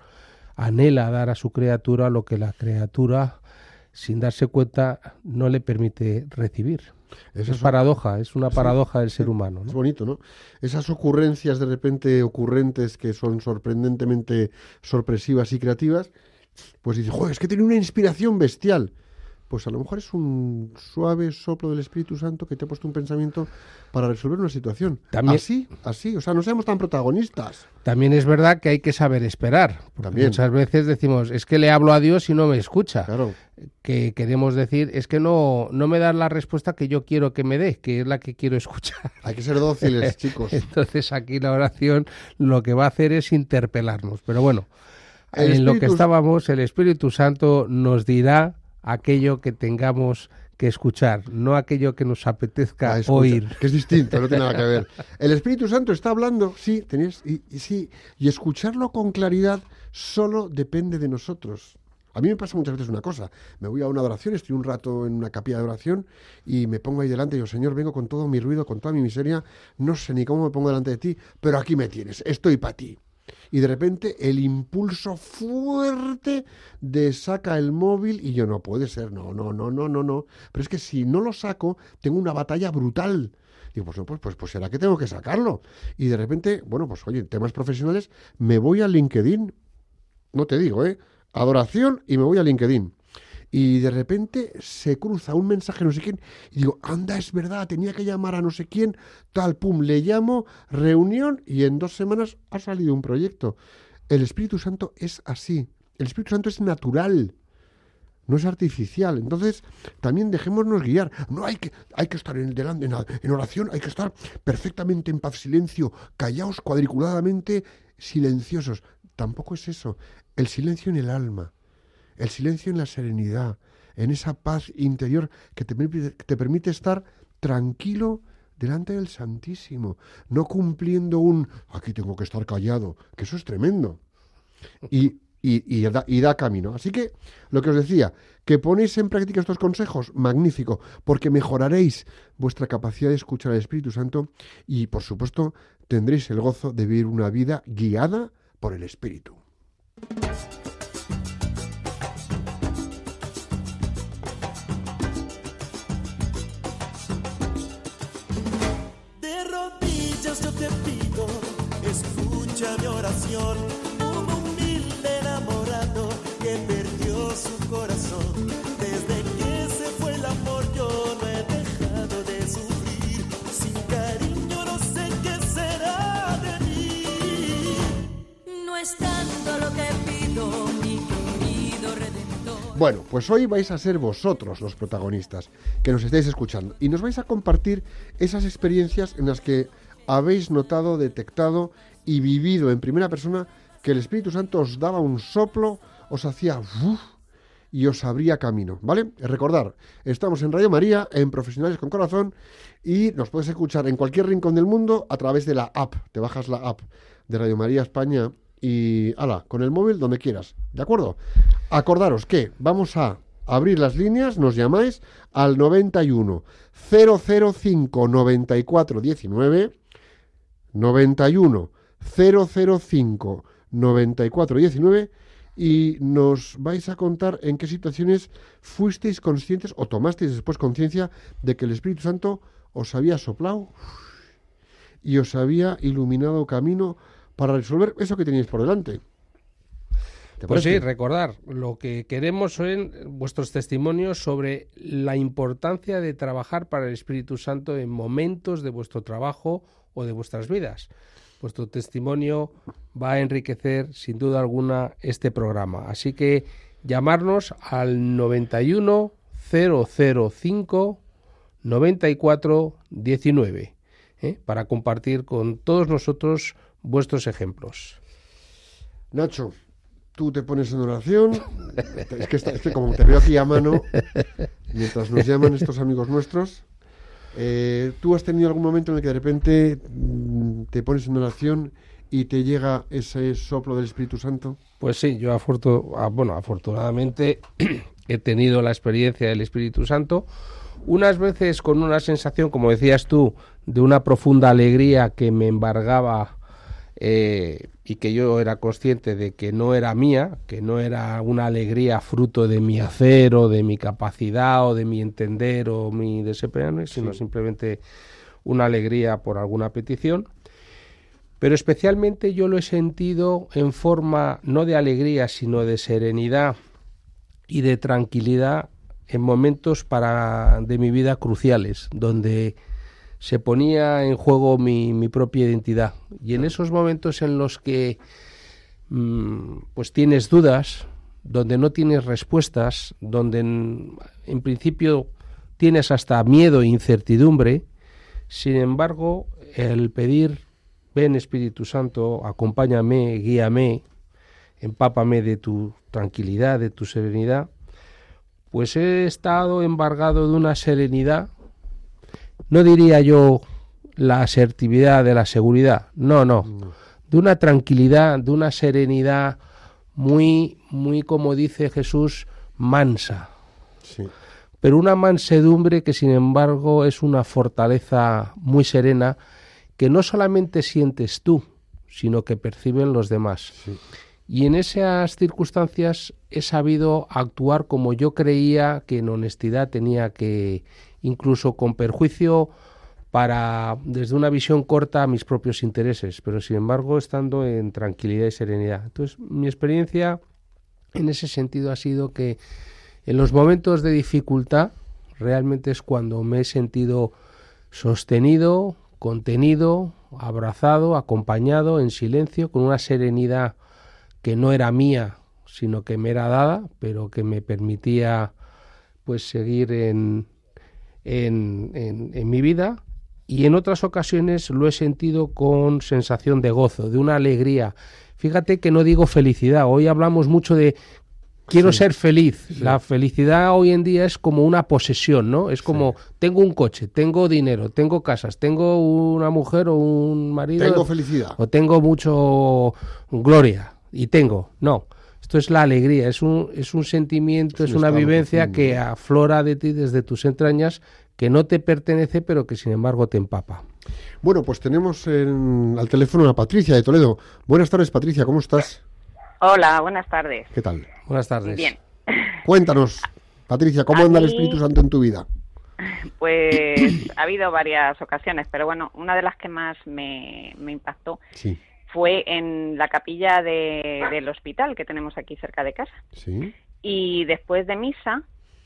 anhela dar a su criatura lo que la criatura, sin darse cuenta, no le permite recibir. Esa Es paradoja, es una Sí, paradoja del ser humano. Es bonito, ¿no? Esas ocurrencias de repente ocurrentes que son sorprendentemente sorpresivas y creativas pues dices, joder, es que tiene una inspiración bestial. Pues a lo mejor es un suave soplo del Espíritu Santo que te ha puesto un pensamiento para resolver una situación. También- Así, así, o sea, no seamos tan protagonistas. También es verdad que hay que saber esperar. También. Muchas veces decimos, es que le hablo a Dios y no me escucha. Claro. Que queremos decir, es que no, no me da la respuesta que yo quiero que me dé, que es la que quiero escuchar. Hay que ser dóciles, chicos. Entonces aquí la oración lo que va a hacer es interpelarnos. Pero bueno, En lo que estábamos, el Espíritu Santo nos dirá aquello que tengamos que escuchar, no aquello que nos apetezca Ah, oír. Que es distinto, no tiene nada que ver. El Espíritu Santo está hablando, sí, tenías, y, y sí, y escucharlo con claridad solo depende de nosotros. A mí me pasa muchas veces una cosa, me voy a una adoración, estoy un rato en una capilla de oración y me pongo ahí delante y digo, Señor, vengo con todo mi ruido, con toda mi miseria, no sé ni cómo me pongo delante de ti, pero aquí me tienes, estoy para ti. Y de repente el impulso fuerte de saca el móvil y yo no puede ser, no, no, no, no, no, no. Pero es que si no lo saco, tengo una batalla brutal. Digo, pues no, pues, pues, pues será que tengo que sacarlo. Y de repente, bueno, pues oye, temas profesionales, me voy a LinkedIn. No te digo, ¿eh? Adoración y me voy a LinkedIn. Y de repente se cruza un mensaje no sé quién y digo, anda, es verdad, tenía que llamar a no sé quién, tal, pum, le llamo, reunión y en dos semanas ha salido un proyecto. El Espíritu Santo es así. El Espíritu Santo es natural no es artificial. Entonces, también dejémonos guiar. No hay que, hay que estar en el delante, en, oración, hay que estar perfectamente en paz, silencio, callaos cuadriculadamente, silenciosos. Tampoco es eso. El silencio en el alma, el silencio en la serenidad, en esa paz interior que te te permite estar tranquilo delante del Santísimo, no cumpliendo un aquí tengo que estar callado, que eso es tremendo y, y- y da, y da camino. Así que lo que os decía, que ponéis en práctica estos consejos, magnífico, porque mejoraréis vuestra capacidad de escuchar al Espíritu Santo y, por supuesto, tendréis el gozo de vivir una vida guiada por el Espíritu. Oración. Un humilde enamorado que perdió su corazón. Desde que se fue el amor yo no he dejado de sufrir. Sin cariño no sé qué será de mí. No es tanto lo que pido, mi querido redentor. Bueno, pues hoy vais a ser vosotros los protagonistas que nos estáis escuchando y nos vais a compartir esas experiencias en las que habéis notado, detectado y vivido en primera persona que el Espíritu Santo os daba un soplo, os hacía y os abría camino, ¿vale? Recordar, estamos en Radio María, en Profesionales con Corazón y nos puedes escuchar en cualquier rincón del mundo a través de la app. Te bajas la app de Radio María España y, ala, con el móvil donde quieras, ¿de acuerdo? Acordaros que vamos a abrir las líneas, nos llamáis al 91 005 94 19 91 005 94 19 y nos vais a contar en qué situaciones fuisteis conscientes o tomasteis después conciencia de que el Espíritu Santo os había soplado y os había iluminado camino para resolver eso que teníais por delante. ¿Te Pues sí, recordar, lo que queremos son vuestros testimonios sobre la importancia de trabajar para el Espíritu Santo en momentos de vuestro trabajo o de vuestras vidas. Vuestro testimonio va a enriquecer sin duda alguna este programa. Así que llamarnos al 91 005 94 19 ¿eh? para compartir con todos nosotros vuestros ejemplos. Nacho, tú te pones en oración. Es que, es que como te veo aquí a mano, mientras nos llaman estos amigos nuestros, eh, ¿tú has tenido algún momento en el que de repente te pones en oración y te llega ese soplo del Espíritu Santo? Pues sí, yo afortu- bueno, afortunadamente he tenido la experiencia del Espíritu Santo, unas veces con una sensación, como decías tú, de una profunda alegría que me embargaba eh, y que yo era consciente de que no era mía, que no era una alegría fruto de mi hacer o de mi capacidad o de mi entender o mi desempeño, sino simplemente una alegría por alguna petición. Pero especialmente yo lo he sentido en forma no de alegría, sino de serenidad y de tranquilidad en momentos para de mi vida cruciales, donde se ponía en juego mi, propia identidad. Y en esos momentos en los que mm, pues tienes dudas, donde no tienes respuestas, donde en, en principio tienes hasta miedo e incertidumbre, sin embargo, el pedir, ven Espíritu Santo, acompáñame, guíame, empápame de tu tranquilidad, de tu serenidad, pues he estado embargado de una serenidad, no diría yo la asertividad de la seguridad, no, no, de una tranquilidad, de una serenidad muy, muy como dice Jesús, mansa, Sí. pero una mansedumbre que sin embargo es una fortaleza muy serena que no solamente sientes tú, sino que perciben los demás. Sí. Y en esas circunstancias he sabido actuar como yo creía que en honestidad tenía que, incluso con perjuicio para, desde una visión corta, a mis propios intereses, pero sin embargo estando en tranquilidad y serenidad. Entonces, mi experiencia en ese sentido ha sido que en los momentos de dificultad realmente es cuando me he sentido sostenido, contenido, abrazado, acompañado, en silencio, con una serenidad que no era mía, sino que me era dada, pero que me permitía pues seguir en, en, en, en mi vida y en otras ocasiones lo he sentido con sensación de gozo, de una alegría. Fíjate que no digo felicidad, hoy hablamos mucho de quiero Sí. ser feliz. La felicidad hoy en día es como una posesión, ¿no? Es como tengo un coche, tengo dinero, tengo casas, tengo una mujer o un marido Tengo felicidad. o tengo mucho gloria y tengo. No, esto es la alegría, es un, es un sentimiento, Es es, un una vivencia profundo. que aflora de ti desde tus entrañas, que no te pertenece, pero que sin embargo te empapa. Bueno, pues tenemos en- al teléfono a Patricia de Toledo. Buenas tardes, Patricia, ¿cómo estás? Hola, buenas tardes. ¿Qué tal? Buenas tardes. Bien, Cuéntanos, Patricia, ¿cómo A anda el Espíritu Santo en tu vida? pues ha habido varias ocasiones, pero bueno, una de las que más me, me impactó Sí, fue en la capilla de- del hospital que tenemos aquí cerca de casa. sí, Y después de misa,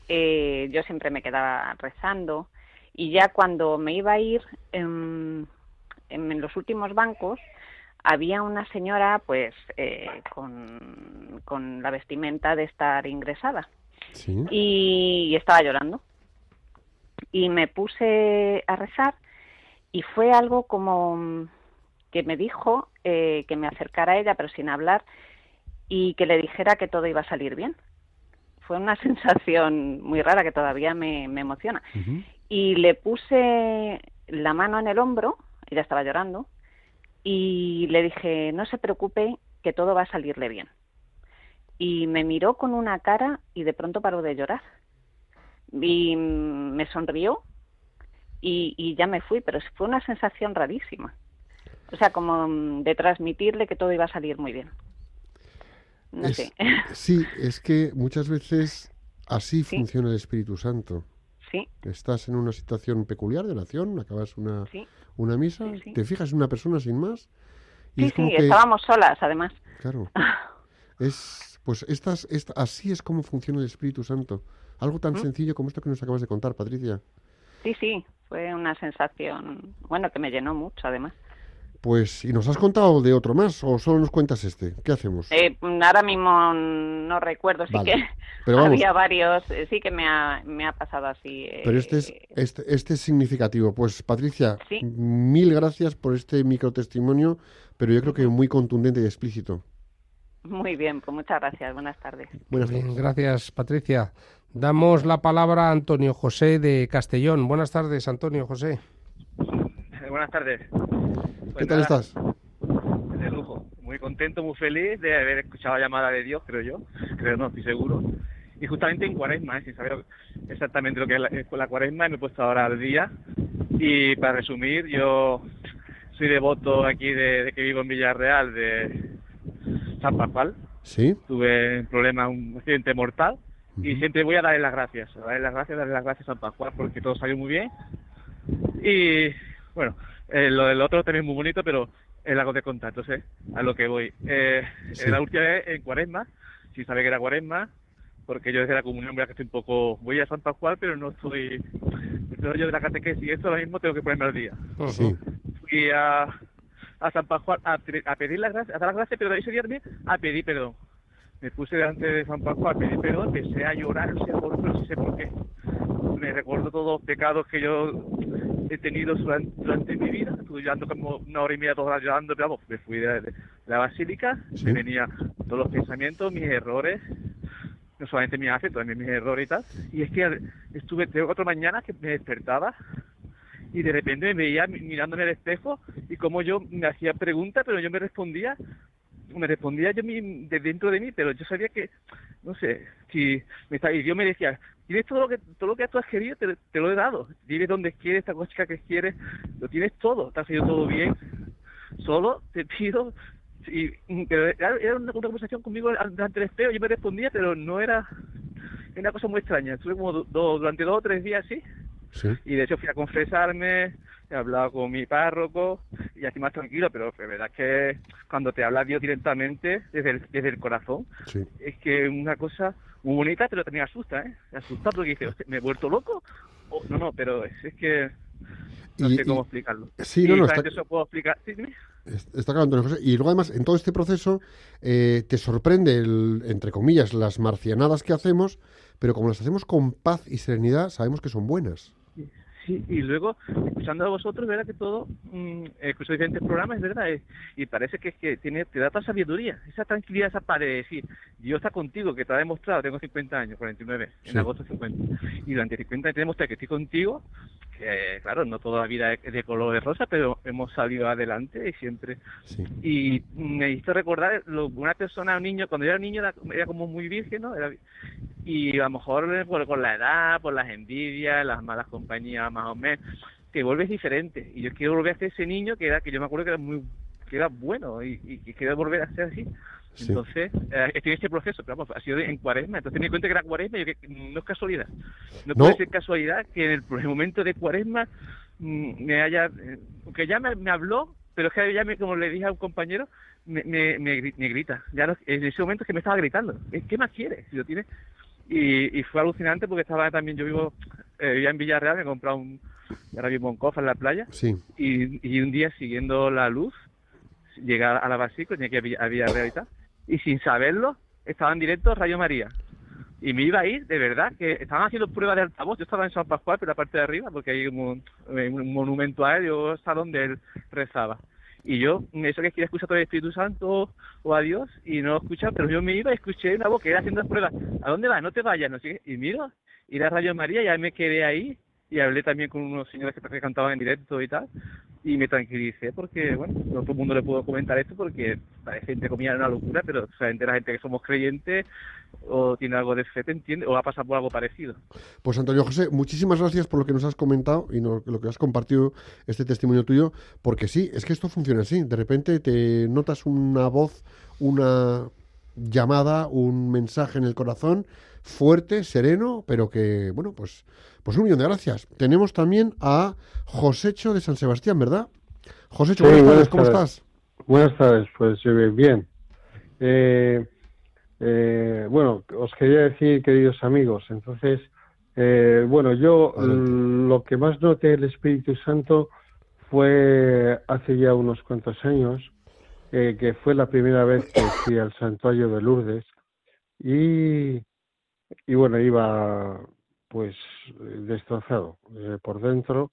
eh, yo siempre me quedaba rezando y ya cuando me iba a ir, em, en, en los últimos bancos, había una señora pues eh, con, con la vestimenta de estar ingresada. sí. y estaba llorando. Y me puse a rezar y fue algo como que me dijo eh, que me acercara a ella, pero sin hablar, y que le dijera que todo iba a salir bien. Fue una sensación muy rara que todavía me, me emociona. Y le puse la mano en el hombro, ella estaba llorando, y le dije, no se preocupe, que todo va a salirle bien y me miró con una cara y de pronto paró de llorar. Y me sonrió y, y ya me fui, pero fue una sensación rarísima. O sea, como mm, de transmitirle que todo iba a salir muy bien. No Es- sé. Sí, es que muchas veces así Sí. funciona el Espíritu Santo. Sí, Estás en una situación peculiar de oración, acabas una, sí. una misa, Sí, te fijas en una persona sin más y Sí, es como sí, que, estábamos solas además. claro, es, pues estas, esta- así es como funciona el Espíritu Santo. Algo tan sencillo como esto que nos acabas de contar, Patricia. Sí, sí, fue una sensación, bueno, que me llenó mucho además. Pues, ¿y nos has contado de otro más o solo nos cuentas este? ¿Qué hacemos? Eh, ahora mismo no recuerdo, sí Vale. que Pero vamos. había varios, eh, sí que me ha, me ha pasado así. eh, Pero este es, este, este es significativo. Pues Patricia, Sí. mil gracias por este microtestimonio, pero yo creo que muy contundente y explícito. Muy bien, pues muchas gracias. Buenas tardes. Buenas Bien, tardes. gracias, Patricia. Damos la palabra a Antonio José de Castellón. Buenas tardes, Antonio José. Eh, Buenas tardes. ¿Qué Pues tal nada, estás? De lujo. Muy contento, muy feliz de haber escuchado la llamada de Dios, creo yo. Creo, no, estoy seguro. Y justamente en cuaresma, ¿eh? sin saber exactamente lo que es la, es la cuaresma, me he puesto ahora al día. Y para resumir, yo soy devoto aquí de, de que vivo en Villarreal, de San Pascual. ¿Sí? Tuve un problema, un accidente mortal. Y Ujú. siempre voy a darle las gracias, a darle las gracias, darle las gracias a San Pascual porque todo salió muy bien. Y bueno, eh, lo del otro también es muy bonito, pero el lago de contacto, ¿eh? A lo que voy. Eh, Sí. La última vez en Cuaresma, si sabe que era Cuaresma, porque yo desde la comunión, verdad que estoy un poco. Voy a San Pascual, pero no estoy. Pero yo de la catequesis y esto ahora mismo tengo que ponerme al día. Sí. Fui a, a San Pascual a, pe- a pedir las gracias, a dar las gracias, pero ese día también a pedir perdón. Me puse delante de San Pascual a pedir perdón, empecé a llorar, no sé por, no sé por qué. Me recuerdo todos los pecados que yo he tenido durante, durante mi vida. Estuve llorando como una hora y media, dos horas llorando, pero vamos, me fui de, de la basílica, Sí. me venía todos los pensamientos, mis errores, no solamente mis actos, también mis errores y tal. Y es que estuve tres o cuatro mañanas que me despertaba y de repente me veía mi- mirándome al espejo y como yo me hacía preguntas, pero yo me respondía, me respondía yo mi- de dentro de mí, pero yo sabía que, no sé, si me está, y Dios me decía, tienes todo lo que todo lo que tú has querido, te, te lo he dado, vives donde quieres, esta cosa que quieres, lo tienes todo, te hecho todo bien, solo te pido y pero era una, una conversación conmigo delante del espejo, yo me respondía, pero no era era una cosa muy extraña. Estuve como do- do- durante dos o tres días así, Sí. y de hecho fui a confesarme, he hablado con mi párroco y así más tranquilo, pero de verdad es que cuando te habla Dios directamente desde el, desde el corazón, Sí. es que una cosa muy bonita, pero también asusta, ¿eh? Asusta porque dice, "Hostia, ¿me he vuelto loco? No, no, pero es, es que no Y- sé cómo y- explicarlo. sí, y no, no, está- eso puedo explicar. Sí, Está claro, Antonio José. Y luego, además, en todo este proceso, eh, te sorprende, el, entre comillas, las marcianadas que hacemos, pero como las hacemos con paz y serenidad, sabemos que son buenas. Sí, y luego, escuchando a vosotros, verdad que todo, mm, escucho diferentes programas, es verdad, eh, y parece que, es que tiene, te da toda sabiduría, esa tranquilidad, esa paz de decir, Dios está contigo, que te ha demostrado, tengo 50 años, 49, Sí. en agosto 50, y durante 50 años te demuestra que estoy contigo, que claro, no toda la vida es de color de rosa, pero hemos salido adelante y siempre Sí. y me hizo recordar lo, una persona, un niño, cuando yo era niño era, era como muy virgen, ¿no? Era- y a lo mejor por, con la edad, por las envidias, las malas compañías más o menos, te vuelves diferente. Y yo quiero volver a ser ese niño que era que yo me acuerdo que era muy que era bueno y, y que quiero volver a ser así. Sí. Entonces, eh, estoy en este proceso, pero vamos, ha sido en cuaresma. Entonces me di cuenta que era cuaresma y yo que no es casualidad. No, No. puede ser casualidad que en el, momento de cuaresma mm, me haya... eh, Aunque ya me, me habló, pero es que ya, me, como le dije a un compañero, me, me, me, me grita. Ya no- en ese momento es que me estaba gritando. "Eh, ¿Qué más quieres? Si lo tienes... Y, y fue alucinante porque estaba también, yo vivo, eh, vivía en Villarreal, me he comprado un... Ahora vivo en Cofa, en la playa, Sí. y, y un día siguiendo la luz, llegué a la Basico, llegué a Villa- a Villarreal y tal, y sin saberlo, estaba en directo Rayo María. Y me iba a ir, de verdad, que estaban haciendo pruebas de altavoz. Yo estaba en San Pascual, pero la parte de arriba, porque hay un, un monumento a él, yo estaba donde él rezaba. Y yo, eso que quería escuchar todo el Espíritu Santo o a Dios, y no lo escuchaba, pero yo me iba y escuché una voz que era haciendo pruebas. ¿A dónde vas? No te vayas, no sé. Y miro, y era Rayo María, y ahí me quedé ahí, y hablé también con unos señores que, que cantaban en directo y tal, y me tranquilicé porque, bueno, no todo el mundo le puedo comentar esto porque parece, entre comillas, una locura, pero solamente la gente que somos creyentes o tiene algo de fe, te entiende, o ha pasado por algo parecido. Pues Antonio José, muchísimas gracias por lo que nos has comentado y no- lo que has compartido este testimonio tuyo, porque sí, es que esto funciona así. De repente te notas una voz, una llamada, un mensaje en el corazón fuerte, sereno, pero que, bueno, pues, pues un millón de gracias. Tenemos también a Josecho de San Sebastián, ¿verdad? Josecho, Sí, buenas tardes, ¿cómo tardes. estás? Buenas tardes, pues eh, bien. Eh, eh, bueno, os quería decir, queridos amigos, entonces, eh, bueno, yo mm, lo que más noté del Espíritu Santo fue hace ya unos cuantos años, eh, que fue la primera vez que fui al santuario de Lourdes y, y bueno, iba pues destrozado eh, por dentro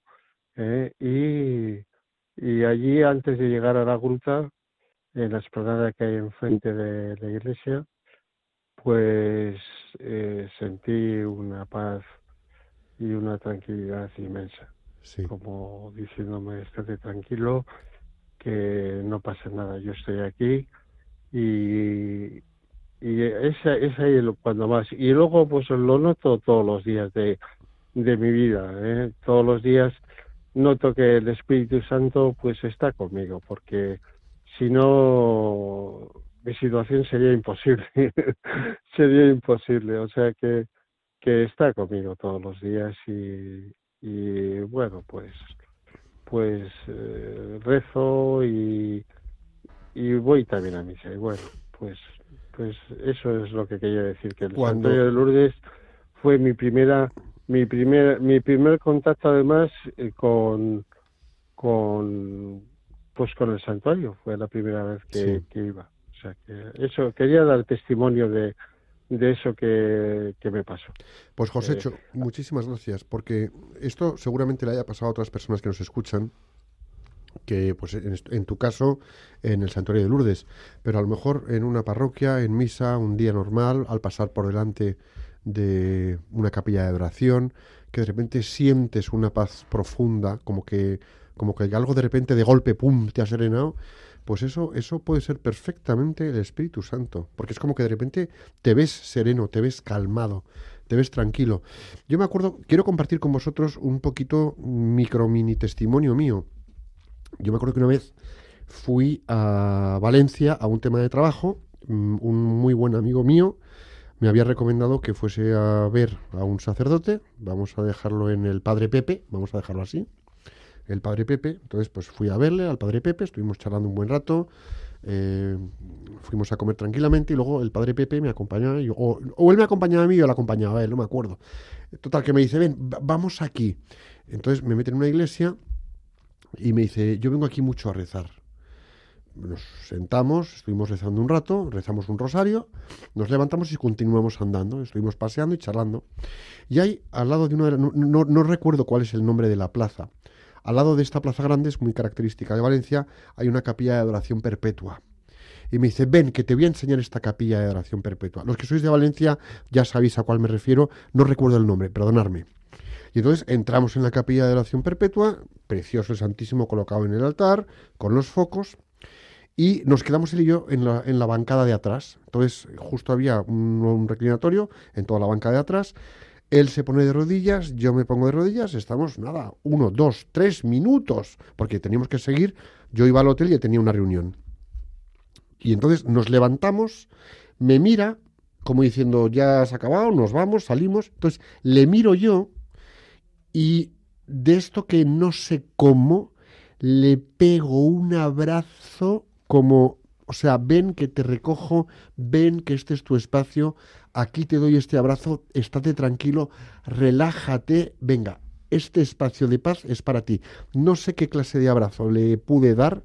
eh, y, y allí antes de llegar a la gruta, en la esplanada que hay enfrente de la iglesia, pues eh, sentí una paz y una tranquilidad inmensa, Sí, como diciéndome, estate tranquilo, que no pasa nada, yo estoy aquí y, y esa es ahí lo- cuando más. Y luego pues lo noto todos los días de, de mi vida, ¿eh? todos los días noto que el Espíritu Santo pues está conmigo, porque si no mi situación sería imposible, sería imposible, o sea que, que está conmigo todos los días y, y bueno pues pues eh, rezo y, y voy también a misa. Y bueno, pues, pues eso es lo que quería decir, que el Santuario de Lourdes fue mi primera, mi primer, mi primer contacto además eh, con, con, pues con el santuario. Fue la primera vez que, Sí. que iba. O sea que eso, quería dar testimonio de, de eso que, que me pasó. Pues Josécho, muchísimas gracias, porque esto seguramente le haya pasado a otras personas que nos escuchan, que pues en, en tu caso en el santuario de Lourdes, pero a lo mejor en una parroquia, en misa, un día normal, al pasar por delante de una capilla de oración, que de repente sientes una paz profunda, como que como que algo de repente de golpe pum te ha serenado, pues eso eso puede ser perfectamente el Espíritu Santo, porque es como que de repente te ves sereno, te ves calmado, te ves tranquilo. Yo me acuerdo, quiero compartir con vosotros un poquito micro mini testimonio mío. Yo me acuerdo que una vez fui a Valencia a un tema de trabajo, mm, un muy buen amigo mío me había recomendado que fuese a ver a un sacerdote, vamos a dejarlo en el Padre Pepe, vamos a dejarlo así, el Padre Pepe, entonces pues fui a verle al Padre Pepe, estuvimos charlando un buen rato, eh, fuimos a comer tranquilamente y luego el Padre Pepe me acompañaba, yo- o, él me acompañaba a mí yo le acompañaba a él, no me acuerdo. Total, que me dice, ven, va- vamos aquí. Entonces me mete en una iglesia y me dice, yo vengo aquí mucho a rezar. Nos sentamos, estuvimos rezando un rato, rezamos un rosario, nos levantamos y continuamos andando, estuvimos paseando y charlando. Y hay al lado de una de no recuerdo cuál es el nombre de la plaza. Al lado de esta plaza grande, es muy característica de Valencia, hay una capilla de adoración perpetua. Y me dice, ven, que te voy a enseñar esta capilla de adoración perpetua. Los que sois de Valencia ya sabéis a cuál me refiero, no recuerdo el nombre, perdonadme. Y entonces entramos en la capilla de oración perpetua, precioso el Santísimo colocado en el altar, con los focos, y nos quedamos él y yo en la, en la bancada de atrás. Entonces justo había un, un reclinatorio en toda la banca de atrás. Él se pone de rodillas, yo me pongo de rodillas, estamos, nada, uno, dos, tres minutos, porque teníamos que seguir. Yo iba al hotel y tenía una reunión. Y entonces nos levantamos, me mira, como diciendo, ya has acabado, nos vamos, salimos. Entonces le miro yo y de esto que no sé cómo, le pego un abrazo como, o sea, ven que te recojo, ven que este es tu espacio, aquí te doy este abrazo, estate tranquilo, relájate, venga, este espacio de paz es para ti. No sé qué clase de abrazo le pude dar,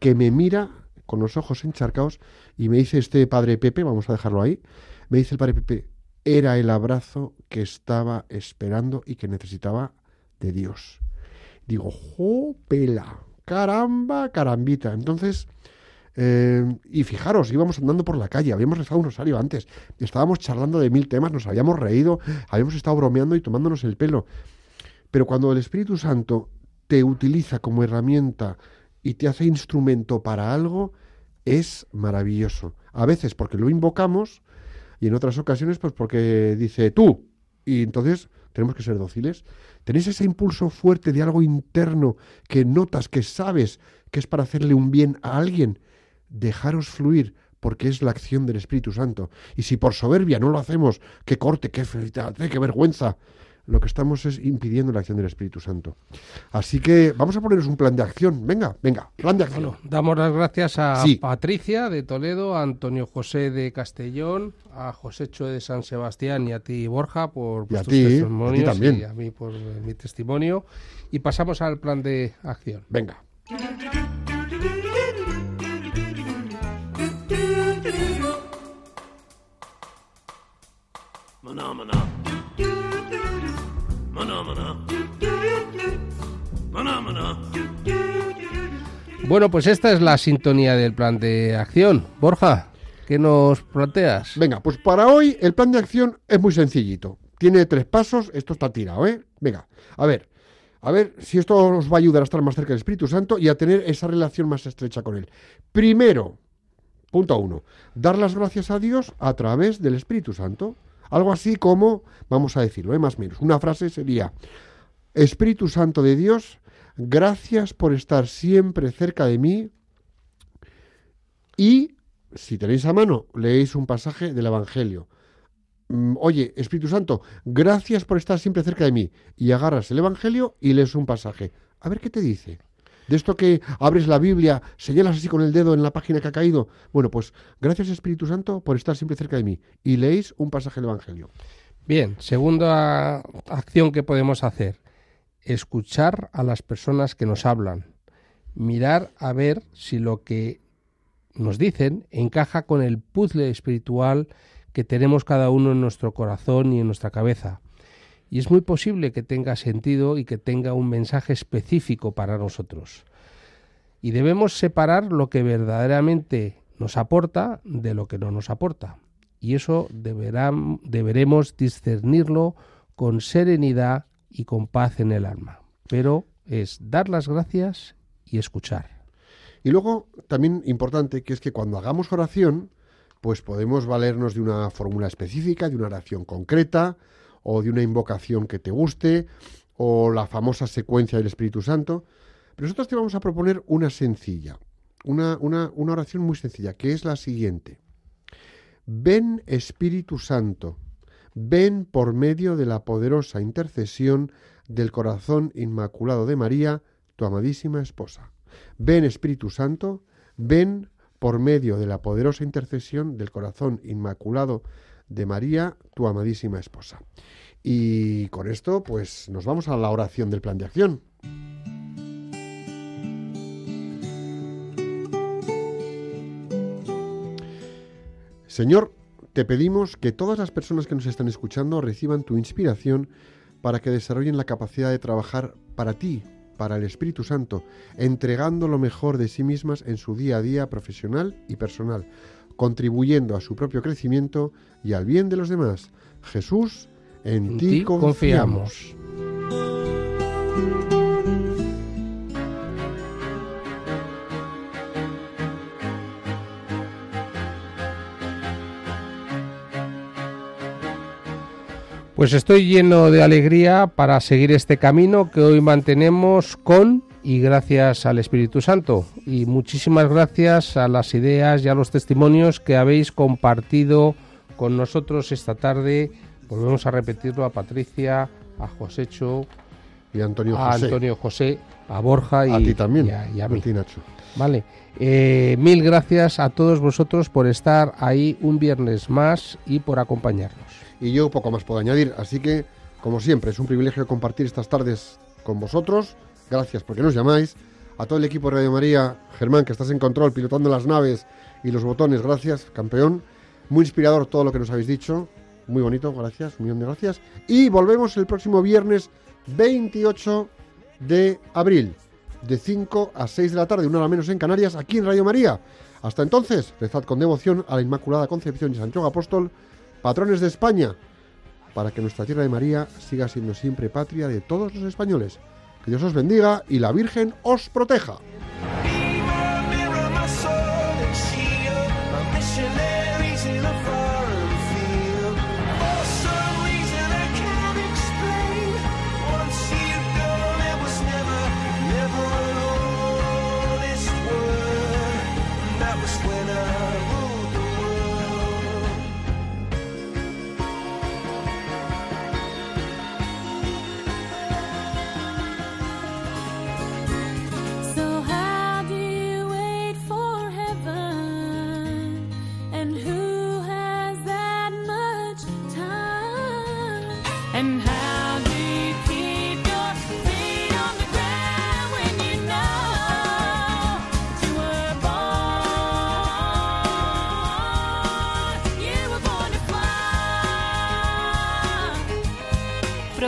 que me mira con los ojos encharcados y me dice este padre Pepe, vamos a dejarlo ahí, me dice el padre Pepe, era el abrazo que estaba esperando y que necesitaba de Dios. Digo, ¡jopela! Caramba, carambita. Entonces, eh, y fijaros, íbamos andando por la calle, habíamos rezado un rosario antes, estábamos charlando de mil temas, nos habíamos reído, habíamos estado bromeando y tomándonos el pelo. Pero cuando el Espíritu Santo te utiliza como herramienta y te hace instrumento para algo, es maravilloso. A veces porque lo invocamos y en otras ocasiones pues porque dice tú. Y entonces tenemos que ser dóciles. ¿Tenéis ese impulso fuerte de algo interno que notas, que sabes que es para hacerle un bien a alguien? Dejaros fluir porque es la acción del Espíritu Santo. Y si por soberbia no lo hacemos, qué corte, qué felicidad, qué vergüenza. Lo que estamos es impidiendo la acción del Espíritu Santo. Así que vamos a poneros un plan de acción. Venga, venga, plan de acción. Bueno, damos las gracias a Sí. Patricia de Toledo, a Antonio José de Castellón, a Josécho de San Sebastián y a ti, Borja, por tus ti, a ti testimonios también. y a mí por eh, mi testimonio. Y pasamos al plan de acción. Venga. Bueno, pues esta es la sintonía del plan de acción. Borja, ¿qué nos planteas? Venga, pues para hoy el plan de acción es muy sencillito. Tiene tres pasos, esto está tirado, ¿eh? Venga, a ver, a ver si esto os va a ayudar a estar más cerca del Espíritu Santo y a tener esa relación más estrecha con Él. Primero, punto uno, dar las gracias a Dios a través del Espíritu Santo. Algo así como, vamos a decirlo, ¿eh? más o menos, una frase sería, Espíritu Santo de Dios, gracias por estar siempre cerca de mí y, si tenéis a mano, leéis un pasaje del Evangelio. Mm, Oye, Espíritu Santo, gracias por estar siempre cerca de mí. Y agarras el Evangelio y lees un pasaje. A ver qué te dice. De esto que abres la Biblia, señalas así con el dedo en la página que ha caído. Bueno, pues gracias Espíritu Santo por estar siempre cerca de mí. Y leéis un pasaje del Evangelio. Bien, segunda acción que podemos hacer, escuchar a las personas que nos hablan, mirar a ver si lo que nos dicen encaja con el puzzle espiritual que tenemos cada uno en nuestro corazón y en nuestra cabeza. Y es muy posible que tenga sentido y que tenga un mensaje específico para nosotros. Y debemos separar lo que verdaderamente nos aporta de lo que no nos aporta. Y eso deberán, deberemos discernirlo con serenidad y con paz en el alma. Pero es dar las gracias y escuchar. Y luego, también importante, que es que cuando hagamos oración, pues podemos valernos de una fórmula específica, de una oración concreta, o de una invocación que te guste, o la famosa secuencia del Espíritu Santo. Pero nosotros te vamos a proponer una sencilla, una, una, una oración muy sencilla, que es la siguiente. Ven Espíritu Santo, ven por medio de la poderosa intercesión del corazón inmaculado de María, tu amadísima esposa. Ven Espíritu Santo, ven por medio de la poderosa intercesión del corazón inmaculado de María, tu amadísima esposa. Y con esto, pues nos vamos a la oración del plan de acción. Señor, te pedimos que todas las personas que nos están escuchando reciban tu inspiración para que desarrollen la capacidad de trabajar para ti, para el Espíritu Santo, entregando lo mejor de sí mismas en su día a día profesional y personal, contribuyendo a su propio crecimiento y al bien de los demás. Jesús, en, En ti, confiamos. Pues estoy lleno de alegría para seguir este camino que hoy mantenemos con y gracias al Espíritu Santo. Y muchísimas gracias a las ideas y a los testimonios que habéis compartido con nosotros esta tarde. Volvemos a repetirlo a Patricia, a Josécho, Y Antonio a José. Antonio José, a Borja y a ti también. y a, y a mí. ti, Nacho. Vale. Eh, mil gracias a todos vosotros por estar ahí un viernes más y por acompañarnos. Y yo poco más puedo añadir. Así que, como siempre, es un privilegio compartir estas tardes con vosotros. Gracias porque nos llamáis. A todo el equipo de Radio María, Germán, que estás en control, pilotando las naves y los botones. Gracias, campeón. Muy inspirador todo lo que nos habéis dicho. Muy bonito, gracias, un millón de gracias. Y volvemos el próximo viernes 28 de abril, de 5 a 6 de la tarde, una hora menos en Canarias, aquí en Radio María. Hasta entonces, rezad con devoción a la Inmaculada Concepción y Santiago Apóstol, patrones de España, para que nuestra tierra de María siga siendo siempre patria de todos los españoles. Que Dios os bendiga y la Virgen os proteja.